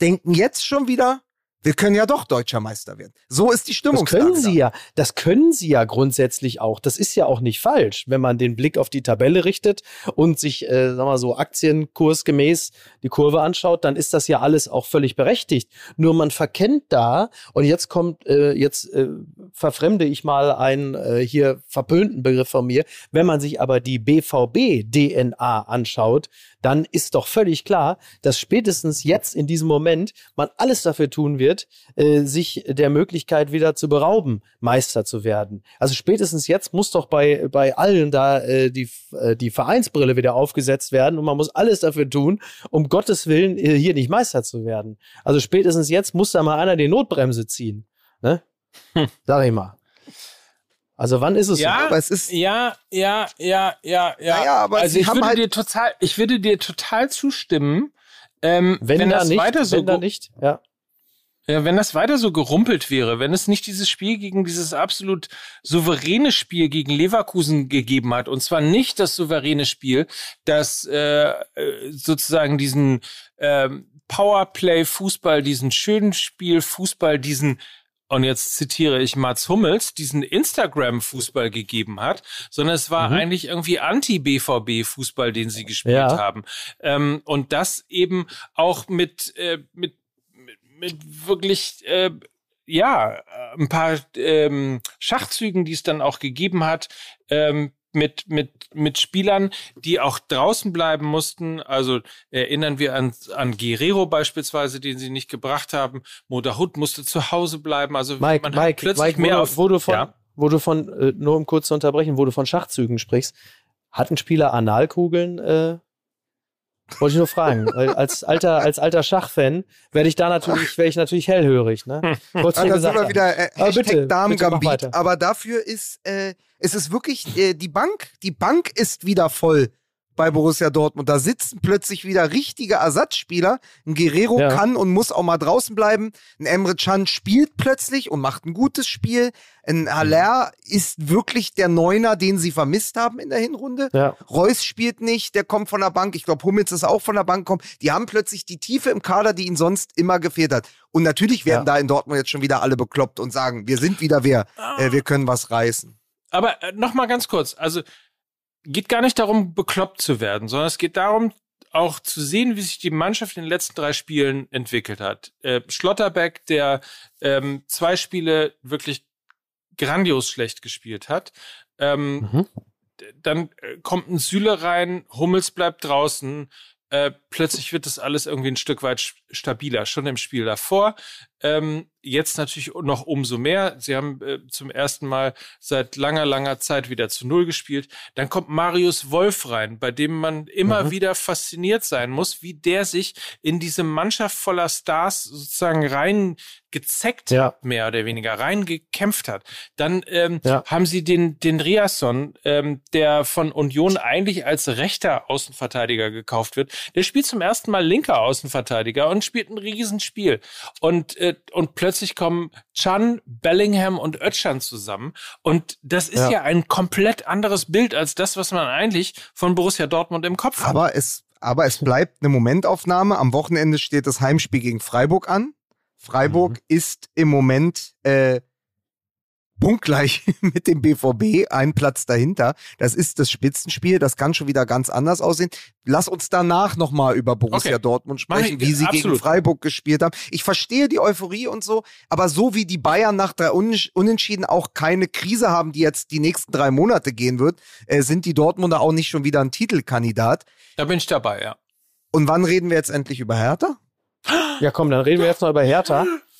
denken jetzt schon wieder, wir können ja doch deutscher Meister werden. So ist die Stimmung. Das können sie ja. Das können sie ja grundsätzlich auch. Das ist ja auch nicht falsch, wenn man den Blick auf die Tabelle richtet und sich, äh, sagen wir so, aktienkursgemäß die Kurve anschaut, dann ist das ja alles auch völlig berechtigt. Nur man verkennt da, und jetzt kommt, äh, jetzt äh, verfremde ich mal einen äh, hier verpönten Begriff von mir, wenn man sich aber die BVB-DNA anschaut, dann ist doch völlig klar, dass spätestens jetzt in diesem Moment man alles dafür tun wird, äh, sich der Möglichkeit wieder zu berauben, Meister zu werden. Also spätestens jetzt muss doch bei, bei allen da äh, die, äh, die Vereinsbrille wieder aufgesetzt werden und man muss alles dafür tun, um Gottes Willen äh, hier nicht Meister zu werden. Also spätestens jetzt muss da mal einer die Notbremse ziehen. Ne? Hm. Sag ich mal. Also wann ist es ja, so? Aber es ist ja, ja, ja, ja, ja. ja aber also ich würde halt dir total, ich würde dir total zustimmen, ähm, wenn, wenn das nicht, weiter so wenn da nicht, ja. Ja, wenn das weiter so gerumpelt wäre, wenn es nicht dieses Spiel gegen dieses absolut souveräne Spiel gegen Leverkusen gegeben hat, und zwar nicht das souveräne Spiel, das äh, äh sozusagen diesen äh, Powerplay-Fußball, diesen schönen Spiel-Fußball, diesen und jetzt zitiere ich Mats Hummels, diesen Instagram-Fußball gegeben hat, sondern es war mhm. eigentlich irgendwie Anti-BVB-Fußball, den sie gespielt ja. haben. Ähm, und das eben auch mit, äh, mit, mit, mit wirklich, äh, ja, ein paar ähm, Schachzügen, die es dann auch gegeben hat, ähm, mit, mit, mit Spielern, die auch draußen bleiben mussten. Also erinnern wir an, an Guerrero beispielsweise, den sie nicht gebracht haben. Modahut musste zu Hause bleiben. Also Mike, man Mike, plötzlich Mike, mehr wo, auf, wo du von, ja? wo du von, äh, nur um kurz zu unterbrechen, wo du von Schachzügen sprichst, hat ein Spieler Analkugeln? Äh, wollte ich nur fragen. als alter, als alter Schachfan werde ich da natürlich, wäre ich natürlich hellhörig. Ne? Ja, da sind wir wieder äh, aber bitte, bitte aber dafür ist, äh, es ist wirklich äh, die Bank, die Bank ist wieder voll bei Borussia Dortmund. Da sitzen plötzlich wieder richtige Ersatzspieler. Ein Guerrero ja. kann und muss auch mal draußen bleiben. Ein Emre Can spielt plötzlich und macht ein gutes Spiel. Ein Haller ist wirklich der Neuner, den sie vermisst haben in der Hinrunde. Ja. Reus spielt nicht, der kommt von der Bank. Ich glaube, Hummels ist auch von der Bank gekommen. Die haben plötzlich die Tiefe im Kader, die ihnen sonst immer gefehlt hat. Und natürlich werden ja. da in Dortmund jetzt schon wieder alle bekloppt und sagen, wir sind wieder wer, äh, wir können was reißen. Aber äh, noch mal ganz kurz, also geht gar nicht darum, bekloppt zu werden, sondern es geht darum, auch zu sehen, wie sich die Mannschaft in den letzten drei Spielen entwickelt hat. Äh, Schlotterbeck, der ähm, zwei Spiele wirklich grandios schlecht gespielt hat. Ähm, mhm. Dann äh, kommt ein Süle rein, Hummels bleibt draußen. Äh, plötzlich wird das alles irgendwie ein Stück weit stabiler. Schon im Spiel davor ähm, jetzt natürlich noch umso mehr. Sie haben äh, zum ersten Mal seit langer, langer Zeit wieder zu Null gespielt. Dann kommt Marius Wolf rein, bei dem man immer mhm. wieder fasziniert sein muss, wie der sich in diese Mannschaft voller Stars sozusagen rein gezeckt ja. hat, mehr oder weniger reingekämpft hat. Dann ähm, ja. haben sie den, den Riasson, ähm, der von Union eigentlich als rechter Außenverteidiger gekauft wird. Der spielt zum ersten Mal linker Außenverteidiger und spielt ein Riesenspiel. Und äh, und plötzlich kommen Chan, Bellingham und Özcan zusammen. Und das ist ja. ja. ein komplett anderes Bild als das, was man eigentlich von Borussia Dortmund im Kopf hat. Aber es, aber es bleibt eine Momentaufnahme. Am Wochenende steht das Heimspiel gegen Freiburg an. Freiburg mhm. ist im Moment äh, punktgleich mit dem BVB, ein Platz dahinter. Das ist das Spitzenspiel, das kann schon wieder ganz anders aussehen. Lass uns danach nochmal über Borussia okay. Dortmund sprechen, wie sie absolut. gegen Freiburg gespielt haben. Ich verstehe die Euphorie und so, aber so wie die Bayern nach drei Unentschieden auch keine Krise haben, die jetzt die nächsten drei Monate gehen wird, äh, sind die Dortmunder auch nicht schon wieder ein Titelkandidat. Da bin ich dabei, ja. Und wann reden wir jetzt endlich über Hertha? Ja, komm, dann reden wir jetzt noch über Hertha.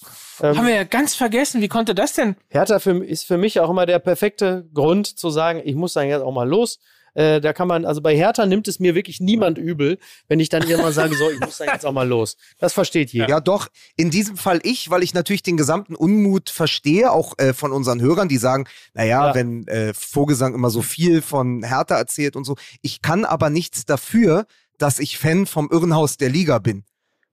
Ähm, Haben wir ja ganz vergessen. Wie konnte das denn? Hertha für, ist für mich auch immer der perfekte Grund zu sagen, ich muss dann jetzt auch mal los. Äh, da kann man, also bei Hertha nimmt es mir wirklich niemand übel, wenn ich dann immer sage, so, ich muss dann jetzt auch mal los. Das versteht jeder. Ja, doch, in diesem Fall ich, weil ich natürlich den gesamten Unmut verstehe, auch äh, von unseren Hörern, die sagen, naja, ja. wenn äh, Vogelsang immer so viel von Hertha erzählt und so. Ich kann aber nichts dafür, dass ich Fan vom Irrenhaus der Liga bin.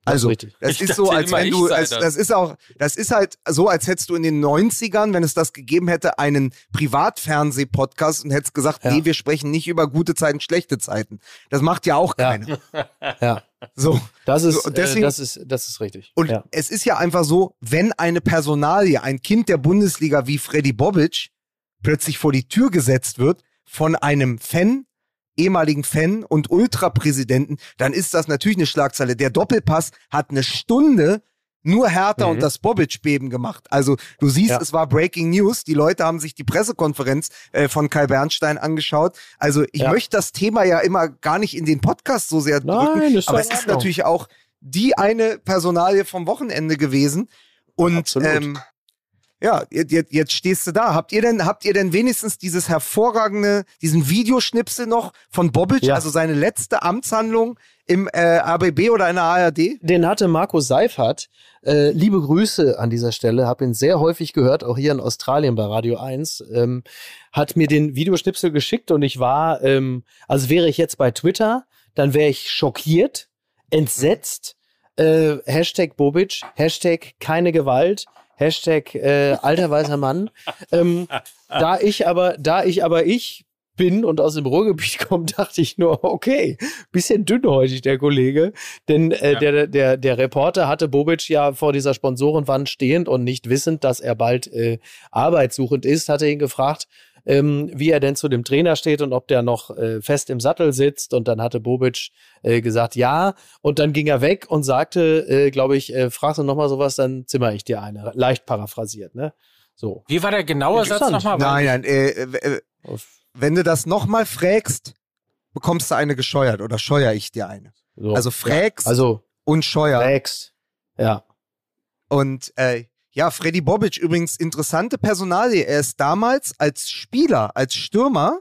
Also, das, das ist so, als wenn du, als, das ist auch, das ist halt so, als hättest du in den 90ern, wenn es das gegeben hätte, einen Privatfernseh-Podcast und hättest gesagt, ja. nee, wir sprechen nicht über gute Zeiten, schlechte Zeiten. Das macht ja auch keiner. Ja. ja. So. Das ist, so, deswegen, äh, das ist, das ist richtig. Und ja. es ist ja einfach so, wenn eine Personalie, ein Kind der Bundesliga wie Freddy Bobic plötzlich vor die Tür gesetzt wird von einem Fan, ehemaligen Fan und Ultrapräsidenten, dann ist das natürlich eine Schlagzeile. Der Doppelpass hat eine Stunde nur Hertha mhm. und das Bobic-Beben gemacht. Also du siehst, ja. es war Breaking News. Die Leute haben sich die Pressekonferenz äh, von Kai Bernstein angeschaut. Also ich ja. möchte das Thema ja immer gar nicht in den Podcast so sehr drücken, Nein, aber es ist natürlich auch die eine Personalie vom Wochenende gewesen. Und ähm, ja, jetzt, jetzt stehst du da. Habt ihr denn, habt ihr denn wenigstens dieses hervorragende, diesen Videoschnipsel noch von Bobic, ja. also seine letzte Amtshandlung im äh, ABB oder in der ARD? Den hatte Marco Seifert. Äh, liebe Grüße an dieser Stelle, habe ihn sehr häufig gehört, auch hier in Australien bei Radio 1. Ähm, hat mir den Videoschnipsel geschickt und ich war, ähm, also wäre ich jetzt bei Twitter, dann wäre ich schockiert, entsetzt. Äh, Hashtag Bobic, Hashtag keine Gewalt, Hashtag äh, alter weißer Mann. Ähm, da ich aber, da ich aber ich bin und aus dem Ruhrgebiet komme, dachte ich nur, okay, bisschen dünnhäutig der Kollege, denn äh, ja. der, der, der Reporter hatte Bobic ja vor dieser Sponsorenwand stehend und nicht wissend, dass er bald äh, arbeitssuchend ist, hatte ihn gefragt, ähm, wie er denn zu dem Trainer steht und ob der noch äh, fest im Sattel sitzt. Und dann hatte Bobic äh, gesagt, ja. Und dann ging er weg und sagte, äh, glaube ich, äh, fragst du nochmal sowas, dann zimmer ich dir eine. Leicht paraphrasiert, ne? So. Wie war der genaue Satz nochmal? Nein, nein, äh, äh, äh wenn du das nochmal fragst, bekommst du eine gescheuert oder scheuer ich dir eine. So. Also fragst ja, also, und scheuer. Fragst, ja. Und äh, Ja, Freddy Bobic übrigens interessante Personalie. Er ist damals als Spieler, als Stürmer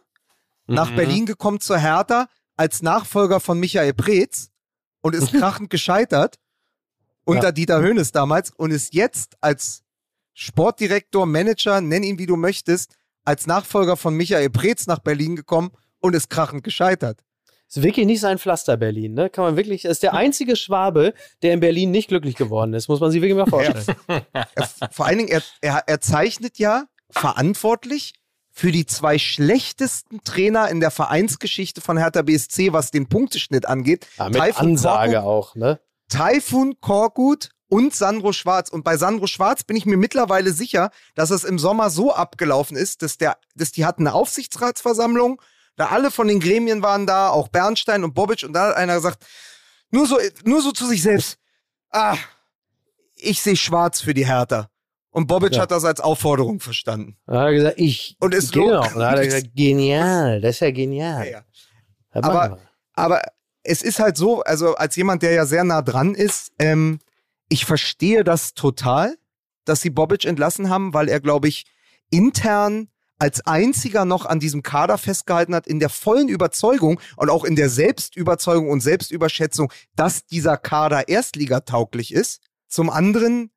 mhm. nach Berlin gekommen zur Hertha als Nachfolger von Michael Preetz und ist krachend gescheitert unter ja. Dieter Höhnes damals und ist jetzt als Sportdirektor, Manager, nenn ihn wie du möchtest, als Nachfolger von Michael Preetz nach Berlin gekommen und ist krachend gescheitert. Ist wirklich nicht sein Pflaster Berlin, ne? Kann man wirklich, ist der einzige Schwabe, der in Berlin nicht glücklich geworden ist, muss man sich wirklich mal vorstellen. Ja. vor allen Dingen, er, er, er zeichnet ja verantwortlich für die zwei schlechtesten Trainer in der Vereinsgeschichte von Hertha BSC, was den Punkteschnitt angeht. Ja, mit Taifun Ansage Korkut, auch, ne? Taifun Korkut und Sandro Schwarz. Und bei Sandro Schwarz bin ich mir mittlerweile sicher, dass es im Sommer so abgelaufen ist, dass, der, dass die hatten eine Aufsichtsratsversammlung da alle von den Gremien waren da, auch Bernstein und Bobic. Und da hat einer gesagt, nur so, nur so zu sich selbst. Ah, ich sehe schwarz für die Hertha. Und Bobic ja. hat das als Aufforderung verstanden. Da hat er gesagt, ich. Und ist genau. Da hat er gesagt, genial, das ist ja genial. Ja, ja. Aber, aber es ist halt so, also als jemand, der ja sehr nah dran ist, ähm, ich verstehe das total, dass sie Bobic entlassen haben, weil er, glaube ich, intern als einziger noch an diesem Kader festgehalten hat, in der vollen Überzeugung und auch in der Selbstüberzeugung und Selbstüberschätzung, dass dieser Kader erstligatauglich ist. Zum anderen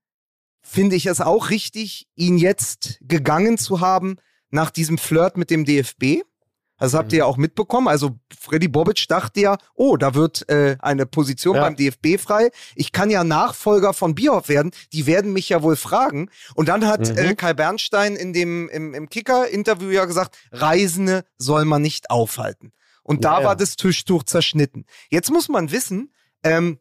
finde ich es auch richtig, ihn jetzt gegangen zu haben nach diesem Flirt mit dem DFB. Das habt ihr ja mhm. auch mitbekommen. Also Freddy Bobic dachte ja, oh, da wird äh, eine Position ja. beim DFB frei. Ich kann ja Nachfolger von Bierhoff werden. Die werden mich ja wohl fragen. Und dann hat äh, mhm. äh, Kai Bernstein in dem im, im Kicker-Interview ja gesagt, Reisende soll man nicht aufhalten. Und da ja, war das Tischtuch zerschnitten. Jetzt muss man wissen, ähm,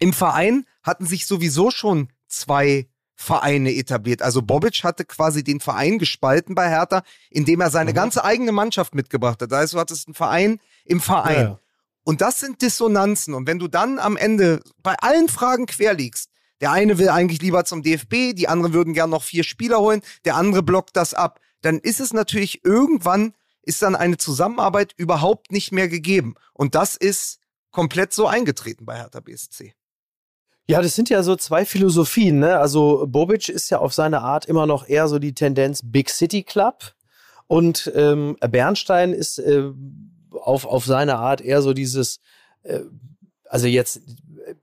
im Verein hatten sich sowieso schon zwei Vereine etabliert. Also Bobic hatte quasi den Verein gespalten bei Hertha, indem er seine mhm. ganze eigene Mannschaft mitgebracht hat. Das heißt, du hattest einen Verein im Verein. Ja. Und das sind Dissonanzen. Und wenn du dann am Ende bei allen Fragen quer liegst, der eine will eigentlich lieber zum DFB, die anderen würden gern noch vier Spieler holen, der andere blockt das ab, dann ist es natürlich irgendwann ist dann eine Zusammenarbeit überhaupt nicht mehr gegeben. Und das ist komplett so eingetreten bei Hertha BSC. Ja, das sind ja so zwei Philosophien. Ne? Also Bobic ist ja auf seine Art immer noch eher so die Tendenz Big City Club und ähm, Bernstein ist äh, auf, auf seine Art eher so dieses, äh, also jetzt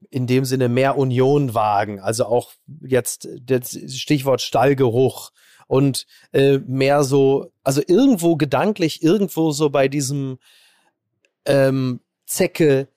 in dem Sinne mehr Union wagen. Also auch jetzt das Stichwort Stallgeruch und äh, mehr so, also irgendwo gedanklich, irgendwo so bei diesem ähm, Zecke,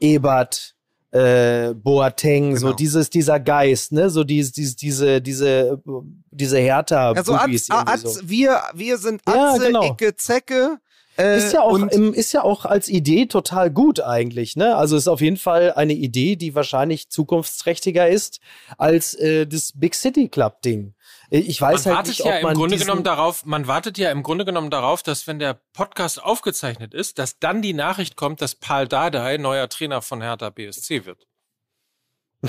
Ebert, äh, Boateng, genau. so dieses, dieser Geist, ne, so diese, diese, diese, diese, diese Hertha. Also Atz, Atz, so. wir, wir sind Atze, ja, genau. Ecke, Zecke. Äh, ist ja auch im, ist ja auch als Idee total gut eigentlich, ne? Also ist auf jeden Fall eine Idee, die wahrscheinlich zukunftsträchtiger ist als äh, das Big City Club Ding. Ich weiß man halt wartet nicht, ja im Grunde genommen darauf, man wartet ja im Grunde genommen darauf, dass wenn der Podcast aufgezeichnet ist, dass dann die Nachricht kommt, dass Paul Dardai neuer Trainer von Hertha BSC wird.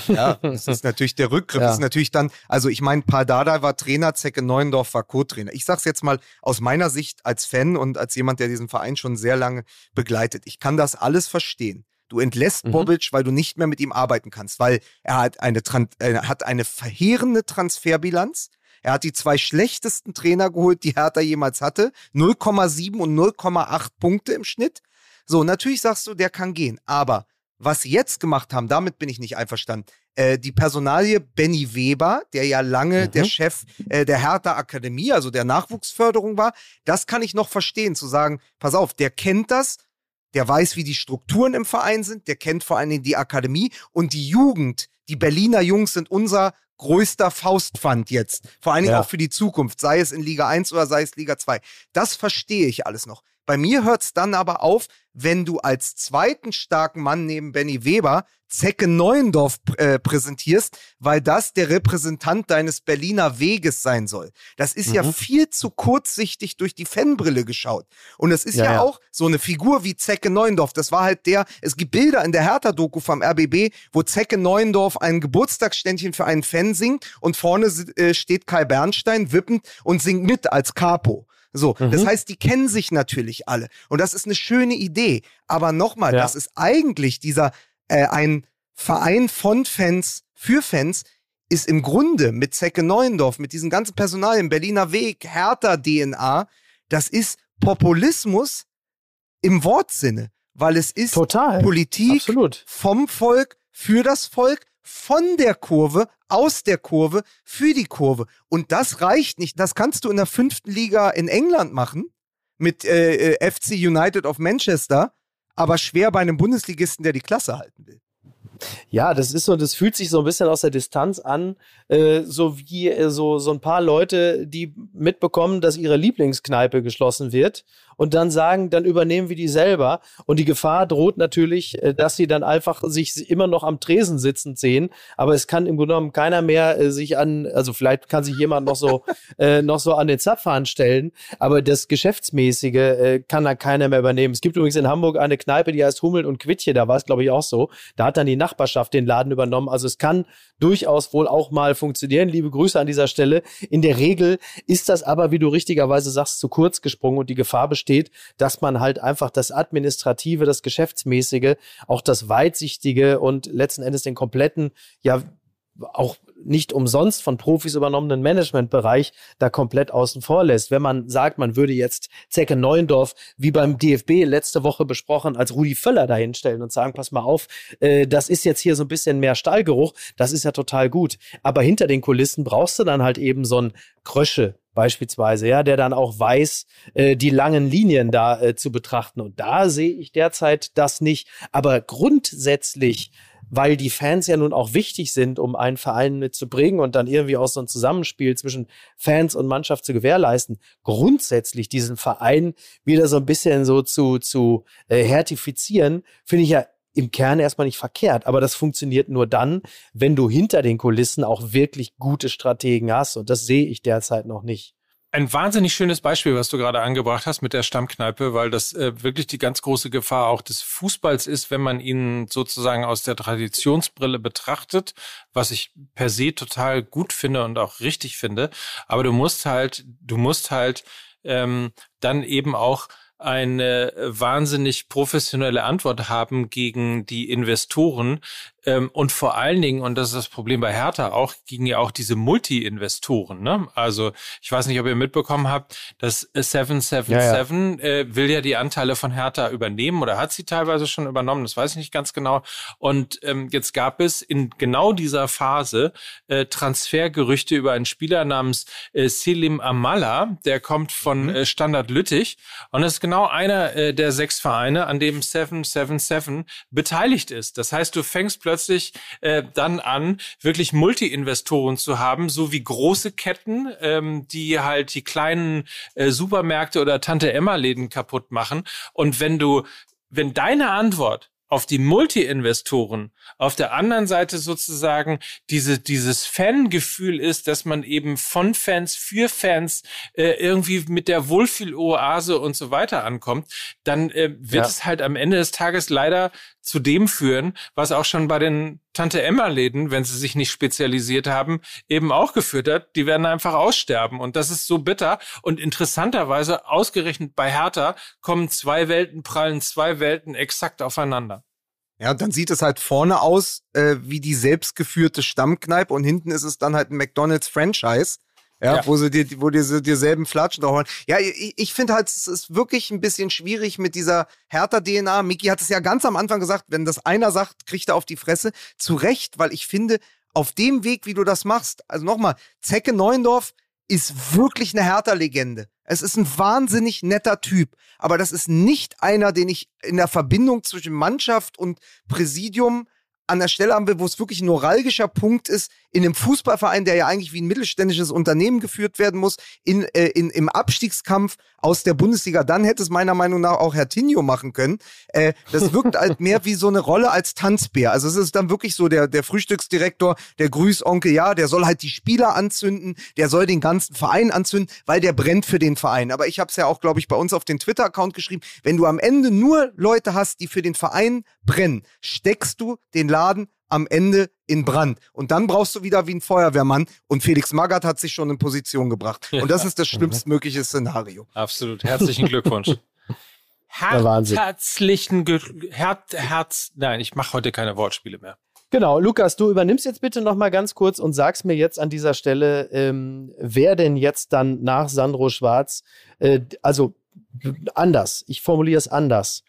Ja, das ist natürlich der Rückgriff. Ja. Das ist natürlich dann, also ich meine, Paul Dardai war Trainer, Zecke Neuendorf war Co-Trainer. Ich sag's jetzt mal aus meiner Sicht als Fan und als jemand, der diesen Verein schon sehr lange begleitet. Ich kann das alles verstehen. Du entlässt mhm. Bobic, weil du nicht mehr mit ihm arbeiten kannst, weil er hat eine, er hat eine verheerende Transferbilanz. Er hat die zwei schlechtesten Trainer geholt, die Hertha jemals hatte. 0,7 und 0,8 Punkte im Schnitt. So, natürlich sagst du, der kann gehen. Aber was sie jetzt gemacht haben, damit bin ich nicht einverstanden. Äh, die Personalie Benny Weber, der ja lange mhm. der Chef äh, der Hertha Akademie, also der Nachwuchsförderung war, das kann ich noch verstehen, zu sagen, pass auf, der kennt das, der weiß, wie die Strukturen im Verein sind, der kennt vor allen Dingen die Akademie und die Jugend. Die Berliner Jungs sind unser größter Faustpfand jetzt. Vor allen Dingen ja. auch für die Zukunft, sei es in Liga 1 oder sei es Liga 2. Das verstehe ich alles noch. Bei mir hört es dann aber auf, wenn du als zweiten starken Mann neben Benny Weber Zecke Neuendorf äh, präsentierst, weil das der Repräsentant deines Berliner Weges sein soll. Das ist mhm. ja viel zu kurzsichtig durch die Fanbrille geschaut. Und es ist ja, ja, ja, auch so eine Figur wie Zecke Neuendorf. Das war halt der, es gibt Bilder in der Hertha-Doku vom RBB, wo Zecke Neuendorf ein Geburtstagsständchen für einen Fan singt und vorne äh, steht Kai Bernstein wippend und singt mit als Capo. So, mhm. das heißt, die kennen sich natürlich alle. Und das ist eine schöne Idee. Aber nochmal, ja. das ist eigentlich dieser, äh, ein Verein von Fans für Fans, ist im Grunde mit Zecke Neuendorf, mit diesem ganzen Personal im Berliner Weg, Hertha DNA, das ist Populismus im Wortsinne, weil es ist Total. Politik Absolut. vom Volk, für das Volk, von der Kurve, aus der Kurve, für die Kurve. Und das reicht nicht. Das kannst du in der fünften Liga in England machen, mit äh, äh FC United of Manchester, aber schwer bei einem Bundesligisten, der die Klasse halten will. Ja, das ist so, das fühlt sich so ein bisschen aus der Distanz an, äh, so wie äh, so, so ein paar Leute, die mitbekommen, dass ihre Lieblingskneipe geschlossen wird und dann sagen, dann übernehmen wir die selber. Und die Gefahr droht natürlich, äh, dass sie dann einfach sich immer noch am Tresen sitzend sehen. Aber es kann im Grunde genommen keiner mehr äh, sich an, also vielleicht kann sich jemand noch so, äh, noch so an den Zapfhahn stellen. Aber das Geschäftsmäßige äh, kann da keiner mehr übernehmen. Es gibt übrigens in Hamburg eine Kneipe, die heißt Hummel und Quittje. Da war es, glaube ich, auch so. Da hat dann die Nachbarschaft den Laden übernommen. Also es kann durchaus wohl auch mal funktionieren. Liebe Grüße an dieser Stelle. In der Regel ist das aber, wie du richtigerweise sagst, zu kurz gesprungen und die Gefahr besteht, steht, dass man halt einfach das Administrative, das Geschäftsmäßige, auch das Weitsichtige und letzten Endes den kompletten, ja, auch nicht umsonst von Profis übernommenen Managementbereich da komplett außen vor lässt. Wenn man sagt, man würde jetzt Zecke Neuendorf, wie beim DFB letzte Woche besprochen, als Rudi Völler dahinstellen und sagen, pass mal auf, äh, das ist jetzt hier so ein bisschen mehr Stallgeruch, das ist ja total gut. Aber hinter den Kulissen brauchst du dann halt eben so ein Krösche, beispielsweise, ja, der dann auch weiß, äh, die langen Linien da äh, zu betrachten. Und da sehe ich derzeit das nicht. Aber grundsätzlich weil die Fans ja nun auch wichtig sind, um einen Verein mitzubringen und dann irgendwie auch so ein Zusammenspiel zwischen Fans und Mannschaft zu gewährleisten, grundsätzlich diesen Verein wieder so ein bisschen so zu, zu äh, hertifizieren, finde ich ja im Kern erstmal nicht verkehrt, aber das funktioniert nur dann, wenn du hinter den Kulissen auch wirklich gute Strategen hast und das sehe ich derzeit noch nicht. Ein wahnsinnig schönes Beispiel, was du gerade angebracht hast mit der Stammkneipe, weil das äh, wirklich die ganz große Gefahr auch des Fußballs ist, wenn man ihn sozusagen aus der Traditionsbrille betrachtet, was ich per se total gut finde und auch richtig finde. Aber du musst halt, du musst halt ähm, dann eben auch eine wahnsinnig professionelle Antwort haben gegen die Investoren, und vor allen Dingen, und das ist das Problem bei Hertha auch, gingen ja auch diese Multi-Investoren. Ne? Also ich weiß nicht, ob ihr mitbekommen habt, dass 777 ja, ja. Äh, will ja die Anteile von Hertha übernehmen oder hat sie teilweise schon übernommen, das weiß ich nicht ganz genau. Und ähm, jetzt gab es in genau dieser Phase äh, Transfergerüchte über einen Spieler namens äh, Selim Amala, der kommt von mhm. äh, Standard Lüttich und das ist genau einer äh, der sechs Vereine, an dem 777 beteiligt ist. Das heißt, du fängst plötzlich plötzlich äh, dann an, wirklich Multi-Investoren zu haben, so wie große Ketten, ähm, die halt die kleinen äh, Supermärkte oder Tante-Emma-Läden kaputt machen. Und wenn du, wenn deine Antwort auf die Multi-Investoren, auf der anderen Seite sozusagen diese, dieses Fangefühl ist, dass man eben von Fans für Fans äh, irgendwie mit der Wohlfühl-Oase und so weiter ankommt, dann äh, wird ja. es halt am Ende des Tages leider zu dem führen, was auch schon bei den Tante Emma Läden, wenn sie sich nicht spezialisiert haben, eben auch geführt hat. Die werden einfach aussterben und das ist so bitter. Und interessanterweise ausgerechnet bei Hertha kommen zwei Welten, prallen zwei Welten exakt aufeinander. Ja, und dann sieht es halt vorne aus äh, wie die selbstgeführte Stammkneipe und hinten ist es dann halt ein McDonalds-Franchise. Ja, ja, wo sie dir, wo dir so selben Flatschen drauf Ja, ich, ich finde halt, es ist wirklich ein bisschen schwierig mit dieser härter DNA. Miki hat es ja ganz am Anfang gesagt, wenn das einer sagt, kriegt er auf die Fresse. Zu Recht, weil ich finde, auf dem Weg, wie du das machst, also nochmal, Zecke Neuendorf ist wirklich eine härter Legende. Es ist ein wahnsinnig netter Typ, aber das ist nicht einer, den ich in der Verbindung zwischen Mannschaft und Präsidium an der Stelle haben will, wo es wirklich ein neuralgischer Punkt ist, in einem Fußballverein, der ja eigentlich wie ein mittelständisches Unternehmen geführt werden muss, in, äh, in, im Abstiegskampf aus der Bundesliga, dann hätte es meiner Meinung nach auch Herr Tinio machen können. Äh, das wirkt halt mehr wie so eine Rolle als Tanzbär. Also es ist dann wirklich so der, der Frühstücksdirektor, der Grüßonkel, ja, der soll halt die Spieler anzünden, der soll den ganzen Verein anzünden, weil der brennt für den Verein. Aber ich habe es ja auch, glaube ich, bei uns auf den Twitter-Account geschrieben, wenn du am Ende nur Leute hast, die für den Verein brennen, steckst du den Laden am Ende in Brand. Und dann brauchst du wieder wie ein Feuerwehrmann. Und Felix Magath hat sich schon in Position gebracht. Und das ist das schlimmstmögliche Szenario. Absolut. Herzlichen Glückwunsch. Her herzlichen Glück, Herz, Herz, nein, ich mache heute keine Wortspiele mehr. Genau, Lukas, du übernimmst jetzt bitte noch mal ganz kurz und sagst mir jetzt an dieser Stelle, ähm, wer denn jetzt dann nach Sandro Schwarz, äh, also anders, ich formuliere es anders.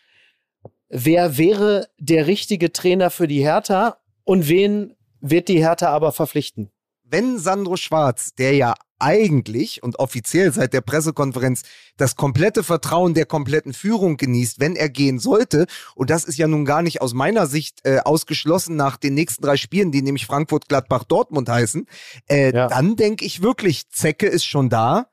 Wer wäre der richtige Trainer für die Hertha und wen wird die Hertha aber verpflichten? Wenn Sandro Schwarz, der ja eigentlich und offiziell seit der Pressekonferenz das komplette Vertrauen der kompletten Führung genießt, wenn er gehen sollte. Und das ist ja nun gar nicht aus meiner Sicht äh, ausgeschlossen nach den nächsten drei Spielen, die nämlich Frankfurt, Gladbach, Dortmund heißen. Äh, ja. Dann denke ich wirklich, Zecke ist schon da.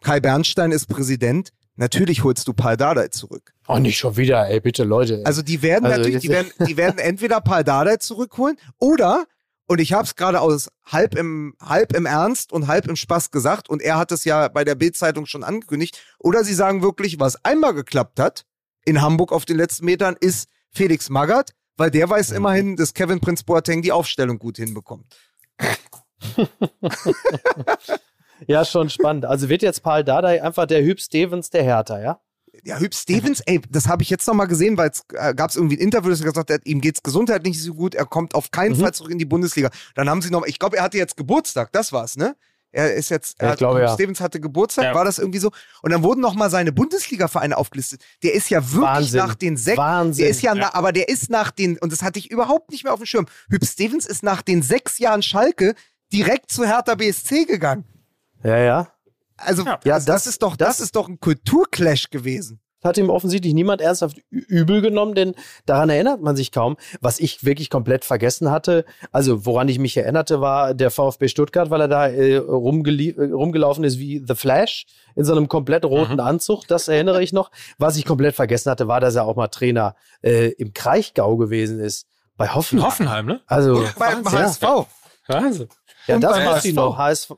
Kai Bernstein ist Präsident. Natürlich holst du Paul Dardai zurück. Oh, nicht schon wieder, ey, bitte, Leute. Also die werden also natürlich, die werden, die werden entweder Paul Dardai zurückholen oder und ich habe es gerade aus halb im, halb im Ernst und halb im Spaß gesagt. Und er hat es ja bei der Bild-Zeitung schon angekündigt. Oder sie sagen wirklich, was einmal geklappt hat in Hamburg auf den letzten Metern, ist Felix Magath, weil der weiß mhm. immerhin, dass Kevin Prince Boateng die Aufstellung gut hinbekommt. ja, schon spannend. Also wird jetzt Paul Dardai einfach der Hüb Stevens der Hertha, ja? Ja, Hüb Stevens, ey, das habe ich jetzt noch mal gesehen, weil es äh, gab es irgendwie ein Interview, das gesagt hat, ihm geht's gesundheitlich nicht so gut, er kommt auf keinen mhm. Fall zurück in die Bundesliga. Dann haben sie noch, ich glaube, er hatte jetzt Geburtstag, das war's, ne? Er ist jetzt, er ich glaube, ja. Stevens hatte Geburtstag, ja. war das irgendwie so? Und dann wurden noch mal seine Bundesliga-Vereine aufgelistet. Der ist ja wirklich Wahnsinn. nach den sechs, Wahnsinn. der ist ja, ja. Na, aber der ist nach den, und das hatte ich überhaupt nicht mehr auf dem Schirm. Hüb Stevens ist nach den sechs Jahren Schalke direkt zu Hertha BSC gegangen. Ja, ja. Also, ja, das, das, ist doch, das, das ist doch ein Kulturclash gewesen hat ihm offensichtlich niemand ernsthaft übel genommen, denn daran erinnert man sich kaum. Was ich wirklich komplett vergessen hatte, also woran ich mich erinnerte, war der VfB Stuttgart, weil er da äh, äh, rumgelaufen ist wie The Flash in so einem komplett roten mhm. Anzug. Das erinnere ich noch. Was ich komplett vergessen hatte, war, dass er auch mal Trainer äh, im Kraichgau gewesen ist. Bei Hoffenheim. Hoffenheim, ne? Also beim HSV. Wahnsinn. Ja, das weiß ich noch. HSV,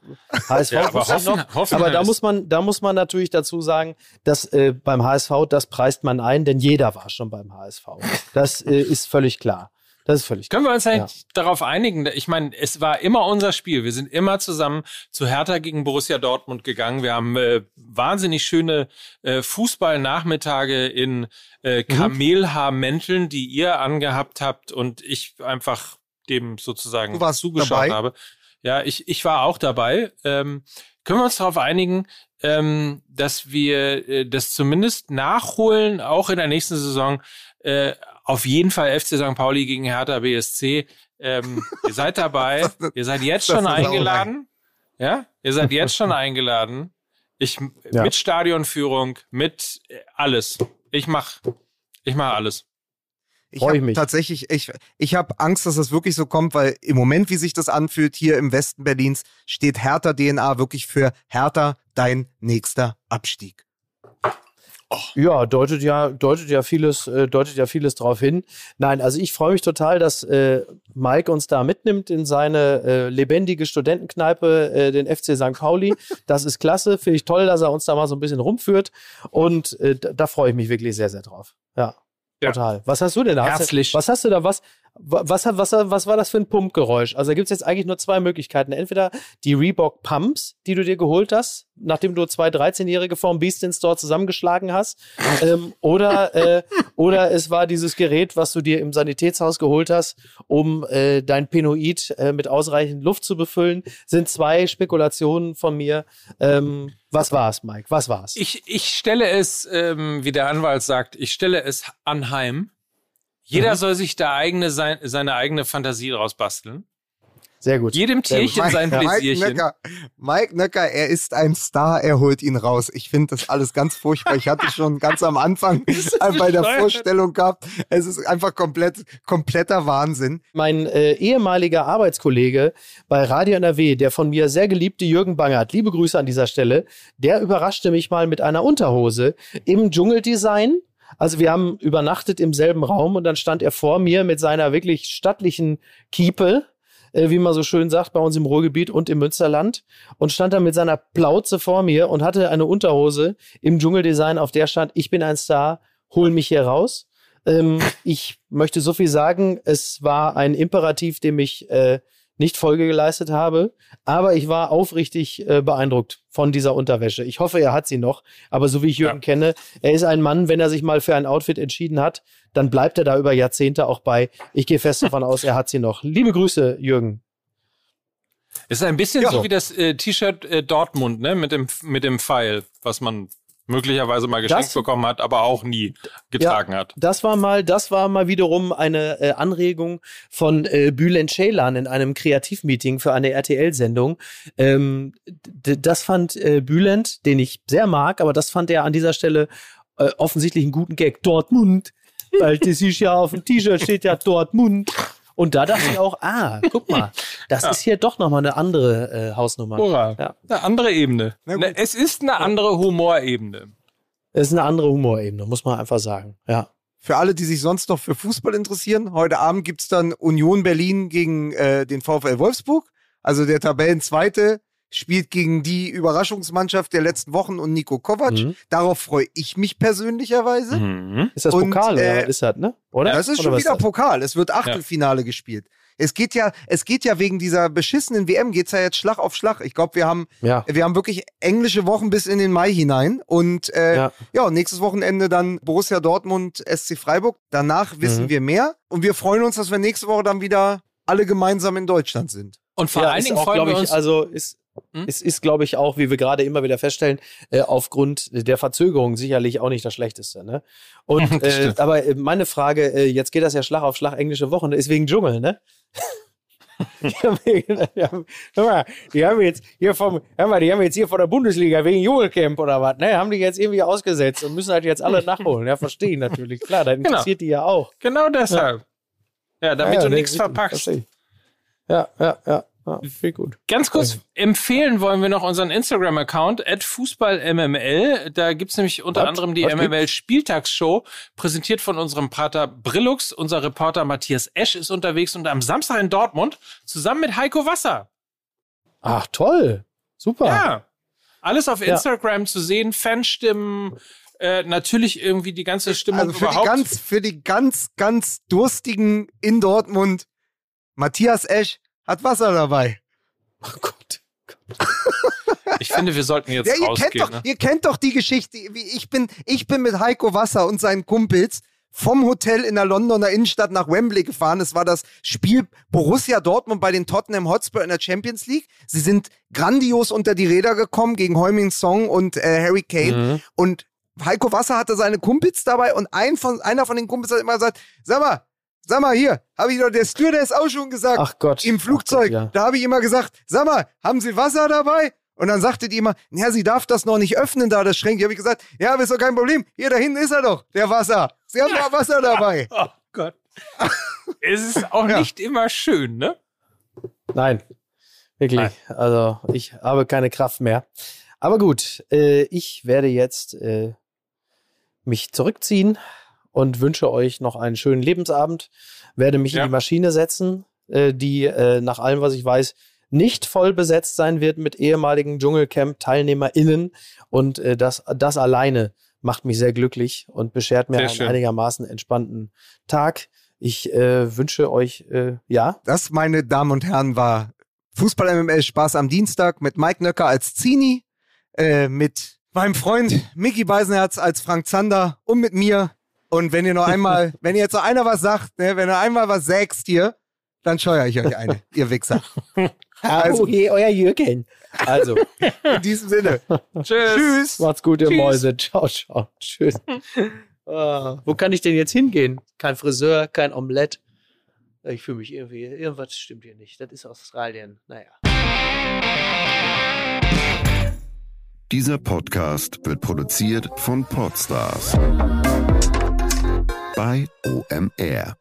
HSV ja, aber, Hoffen, noch. aber da muss man, da muss man natürlich dazu sagen, dass äh, beim HSV, das preist man ein, denn jeder war schon beim HSV. Das äh, ist völlig klar. Das ist völlig Können wir uns halt ja. darauf einigen? Ich meine, es war immer unser Spiel. Wir sind immer zusammen zu Hertha gegen Borussia Dortmund gegangen. Wir haben äh, wahnsinnig schöne äh, Fußballnachmittage in äh, mhm. Kamelhaarmänteln, die ihr angehabt habt und ich einfach dem sozusagen zugeschaut dabei? habe. Ja, ich, ich war auch dabei. Ähm, können wir uns darauf einigen, ähm, dass wir äh, das zumindest nachholen, auch in der nächsten Saison. Äh, auf jeden Fall FC St. Pauli gegen Hertha BSC. Ähm, ihr seid dabei. ihr seid jetzt schon eingeladen. Ja, ihr seid jetzt schon eingeladen. Ich ja. mit Stadionführung, mit äh, alles. Ich mach, ich mach alles. Ich habe tatsächlich, ich, ich habe Angst, dass das wirklich so kommt, weil im Moment, wie sich das anfühlt, hier im Westen Berlins, steht Hertha DNA wirklich für Hertha dein nächster Abstieg. Oh. Ja, deutet ja, deutet ja vieles, äh, deutet ja vieles drauf hin. Nein, also ich freue mich total, dass äh, Mike uns da mitnimmt in seine äh, lebendige Studentenkneipe, äh, den FC St. Pauli. Das ist klasse, finde ich toll, dass er uns da mal so ein bisschen rumführt. Und äh, da freue ich mich wirklich sehr, sehr drauf. Ja. Ja. Total. Was hast du denn da? Herzlich. Was hast du da? Was, was, was, was war das für ein Pumpgeräusch? Also da gibt es jetzt eigentlich nur zwei Möglichkeiten. Entweder die Reebok Pumps, die du dir geholt hast, nachdem du zwei 13-Jährige vorm Beast in Store zusammengeschlagen hast. ähm, oder, äh, oder es war dieses Gerät, was du dir im Sanitätshaus geholt hast, um äh, dein Penoid äh, mit ausreichend Luft zu befüllen. Sind zwei Spekulationen von mir. Ähm, was war's, Mike? Was war's? Ich, ich stelle es, ähm, wie der Anwalt sagt, ich stelle es anheim jeder mhm. soll sich da eigene, sein, seine eigene Fantasie draus basteln. Sehr gut. Jedem Tierchen Mike, sein Pläsierchen. Mike Nöcker, Mike Nöcker, er ist ein Star, er holt ihn raus. Ich finde das alles ganz furchtbar. Ich hatte schon ganz am Anfang bei der Vorstellung gehabt. Es ist einfach komplett, kompletter Wahnsinn. Mein äh, ehemaliger Arbeitskollege bei Radio NRW, der von mir sehr geliebte Jürgen Bangert, liebe Grüße an dieser Stelle, der überraschte mich mal mit einer Unterhose im Dschungeldesign also wir haben übernachtet im selben Raum und dann stand er vor mir mit seiner wirklich stattlichen Kiepe, äh, wie man so schön sagt, bei uns im Ruhrgebiet und im Münsterland und stand da mit seiner Plauze vor mir und hatte eine Unterhose im Dschungeldesign, auf der stand, ich bin ein Star, hol mich hier raus. Ähm, ich möchte so viel sagen, es war ein Imperativ, dem ich äh, nicht Folge geleistet habe. Aber ich war aufrichtig äh, beeindruckt von dieser Unterwäsche. Ich hoffe, er hat sie noch. Aber so wie ich Jürgen ja. kenne, er ist ein Mann, wenn er sich mal für ein Outfit entschieden hat, dann bleibt er da über Jahrzehnte auch bei. Ich gehe fest davon aus, er hat sie noch. Liebe Grüße, Jürgen. Es ist ein bisschen ja. so wie das äh, T-Shirt äh, Dortmund, ne, mit dem, mit dem Pfeil, was man möglicherweise mal geschenkt das, bekommen hat, aber auch nie getragen ja, hat. Das war mal, das war mal wiederum eine äh, Anregung von äh, Bülent Ceylan in einem Kreativmeeting für eine RTL-Sendung. Ähm, das fand äh, Bülent, den ich sehr mag, aber das fand er an dieser Stelle äh, offensichtlich einen guten Gag. Dortmund, weil das ist ja auf dem T-Shirt steht ja Dortmund. Und da dachte ich auch, ah, guck mal, das ja. ist hier doch nochmal eine andere äh, Hausnummer. Hurra. Ja. Eine andere Ebene. Ne, es ist eine andere Humorebene. Es ist eine andere Humorebene, muss man einfach sagen. Ja. Für alle, die sich sonst noch für Fußball interessieren, heute Abend gibt es dann Union Berlin gegen äh, den VfL Wolfsburg. Also der Tabellenzweite spielt gegen die Überraschungsmannschaft der letzten Wochen und Nico Kovac. Mhm. Darauf freue ich mich persönlicherweise. Mhm. Ist das Pokal und, äh, oder ist das, ne? Oder? Das ist oder schon wieder Pokal. Es wird Achtelfinale ja. gespielt. Es geht ja, es geht ja wegen dieser beschissenen WM geht's ja jetzt Schlag auf Schlag. Ich glaube, wir haben, ja. wir haben wirklich englische Wochen bis in den Mai hinein und äh, ja. ja, nächstes Wochenende dann Borussia Dortmund, SC Freiburg. Danach wissen mhm. wir mehr und wir freuen uns, dass wir nächste Woche dann wieder alle gemeinsam in Deutschland sind. Und vor ja, allen Dingen freuen wir uns, also ist hm? Es ist, glaube ich, auch, wie wir gerade immer wieder feststellen, äh, aufgrund der Verzögerung sicherlich auch nicht das Schlechteste. Ne? Und äh, aber äh, meine Frage, äh, jetzt geht das ja Schlag auf Schlag englische Wochen, ist wegen Dschungel, ne? die, haben, die, haben, mal, die haben jetzt hier vom, hör mal, die haben jetzt hier von der Bundesliga wegen Dschungelcamp oder was, ne? Haben die jetzt irgendwie ausgesetzt und müssen halt jetzt alle nachholen. Ja, verstehen natürlich. Klar, dann genau. interessiert genau. die ja auch. Genau deshalb. Ja, ja damit ja, ja, du nichts verpackst. Ja, ja, ja. Ah, viel gut. Ganz kurz okay. empfehlen wollen wir noch unseren Instagram-Account, FußballMML. Da gibt's nämlich unter What? anderem die MML-Spieltagsshow, präsentiert von unserem Pater Brillux. Unser Reporter Matthias Esch ist unterwegs und am Samstag in Dortmund zusammen mit Heiko Wasser. Ach, toll. Super. Ja. Alles auf Instagram ja. zu sehen, Fanstimmen, äh, natürlich irgendwie die ganze Stimmung also für überhaupt. Die ganz, für die ganz, ganz Durstigen in Dortmund, Matthias Esch, hat Wasser dabei. Oh Gott. Ich finde, wir sollten jetzt ja, ihr rausgehen. Kennt doch, ne? Ihr kennt doch die Geschichte. Ich bin, ich bin mit Heiko Wasser und seinen Kumpels vom Hotel in der Londoner Innenstadt nach Wembley gefahren. Es war das Spiel Borussia Dortmund bei den Tottenham Hotspur in der Champions League. Sie sind grandios unter die Räder gekommen gegen Heuming Song und äh, Harry Kane. Mhm. Und Heiko Wasser hatte seine Kumpels dabei und ein von, einer von den Kumpels hat immer gesagt, sag mal, Sag mal hier, habe ich doch der Stewardess auch schon gesagt. Ach Gott. Im Flugzeug. Gott, ja. Da habe ich immer gesagt, sag mal, haben Sie Wasser dabei? Und dann sagte die immer, ja, sie darf das noch nicht öffnen, da das Schränkchen. Habe ich gesagt, ja, aber ist doch kein Problem. Hier da hinten ist er doch, der Wasser. Sie haben doch Wasser dabei. Oh Gott. es ist auch ja. nicht immer schön, ne? Nein, wirklich. Nein. Also ich habe keine Kraft mehr. Aber gut, äh, ich werde jetzt äh, mich zurückziehen und wünsche euch noch einen schönen Lebensabend. Werde mich ja. in die Maschine setzen, äh, die äh, nach allem, was ich weiß, nicht voll besetzt sein wird mit ehemaligen Dschungelcamp-TeilnehmerInnen. Und äh, das, das alleine macht mich sehr glücklich und beschert mir sehr einen schön. einigermaßen entspannten Tag. Ich äh, wünsche euch, äh, ja. Das, meine Damen und Herren, war Fußball-MML Spaß am Dienstag mit Mike Nöcker als Zini, äh, mit meinem Freund Mickey Beisenherz als Frank Zander und mit mir und wenn ihr noch einmal, wenn ihr jetzt noch einer was sagt, ne, wenn ihr einmal was sägst hier, dann scheuere ich euch eine, ihr Wichser. Also, oh je, euer Jürgen. Also, in diesem Sinne. Tschüss. Tschüss. Macht's gut, ihr Tschüss. Mäuse. Ciao, ciao. Tschüss. uh, wo kann ich denn jetzt hingehen? Kein Friseur, kein Omelett. Ich fühle mich irgendwie, irgendwas stimmt hier nicht. Das ist Australien. Naja. Dieser Podcast wird produziert von Podstars bei OMR.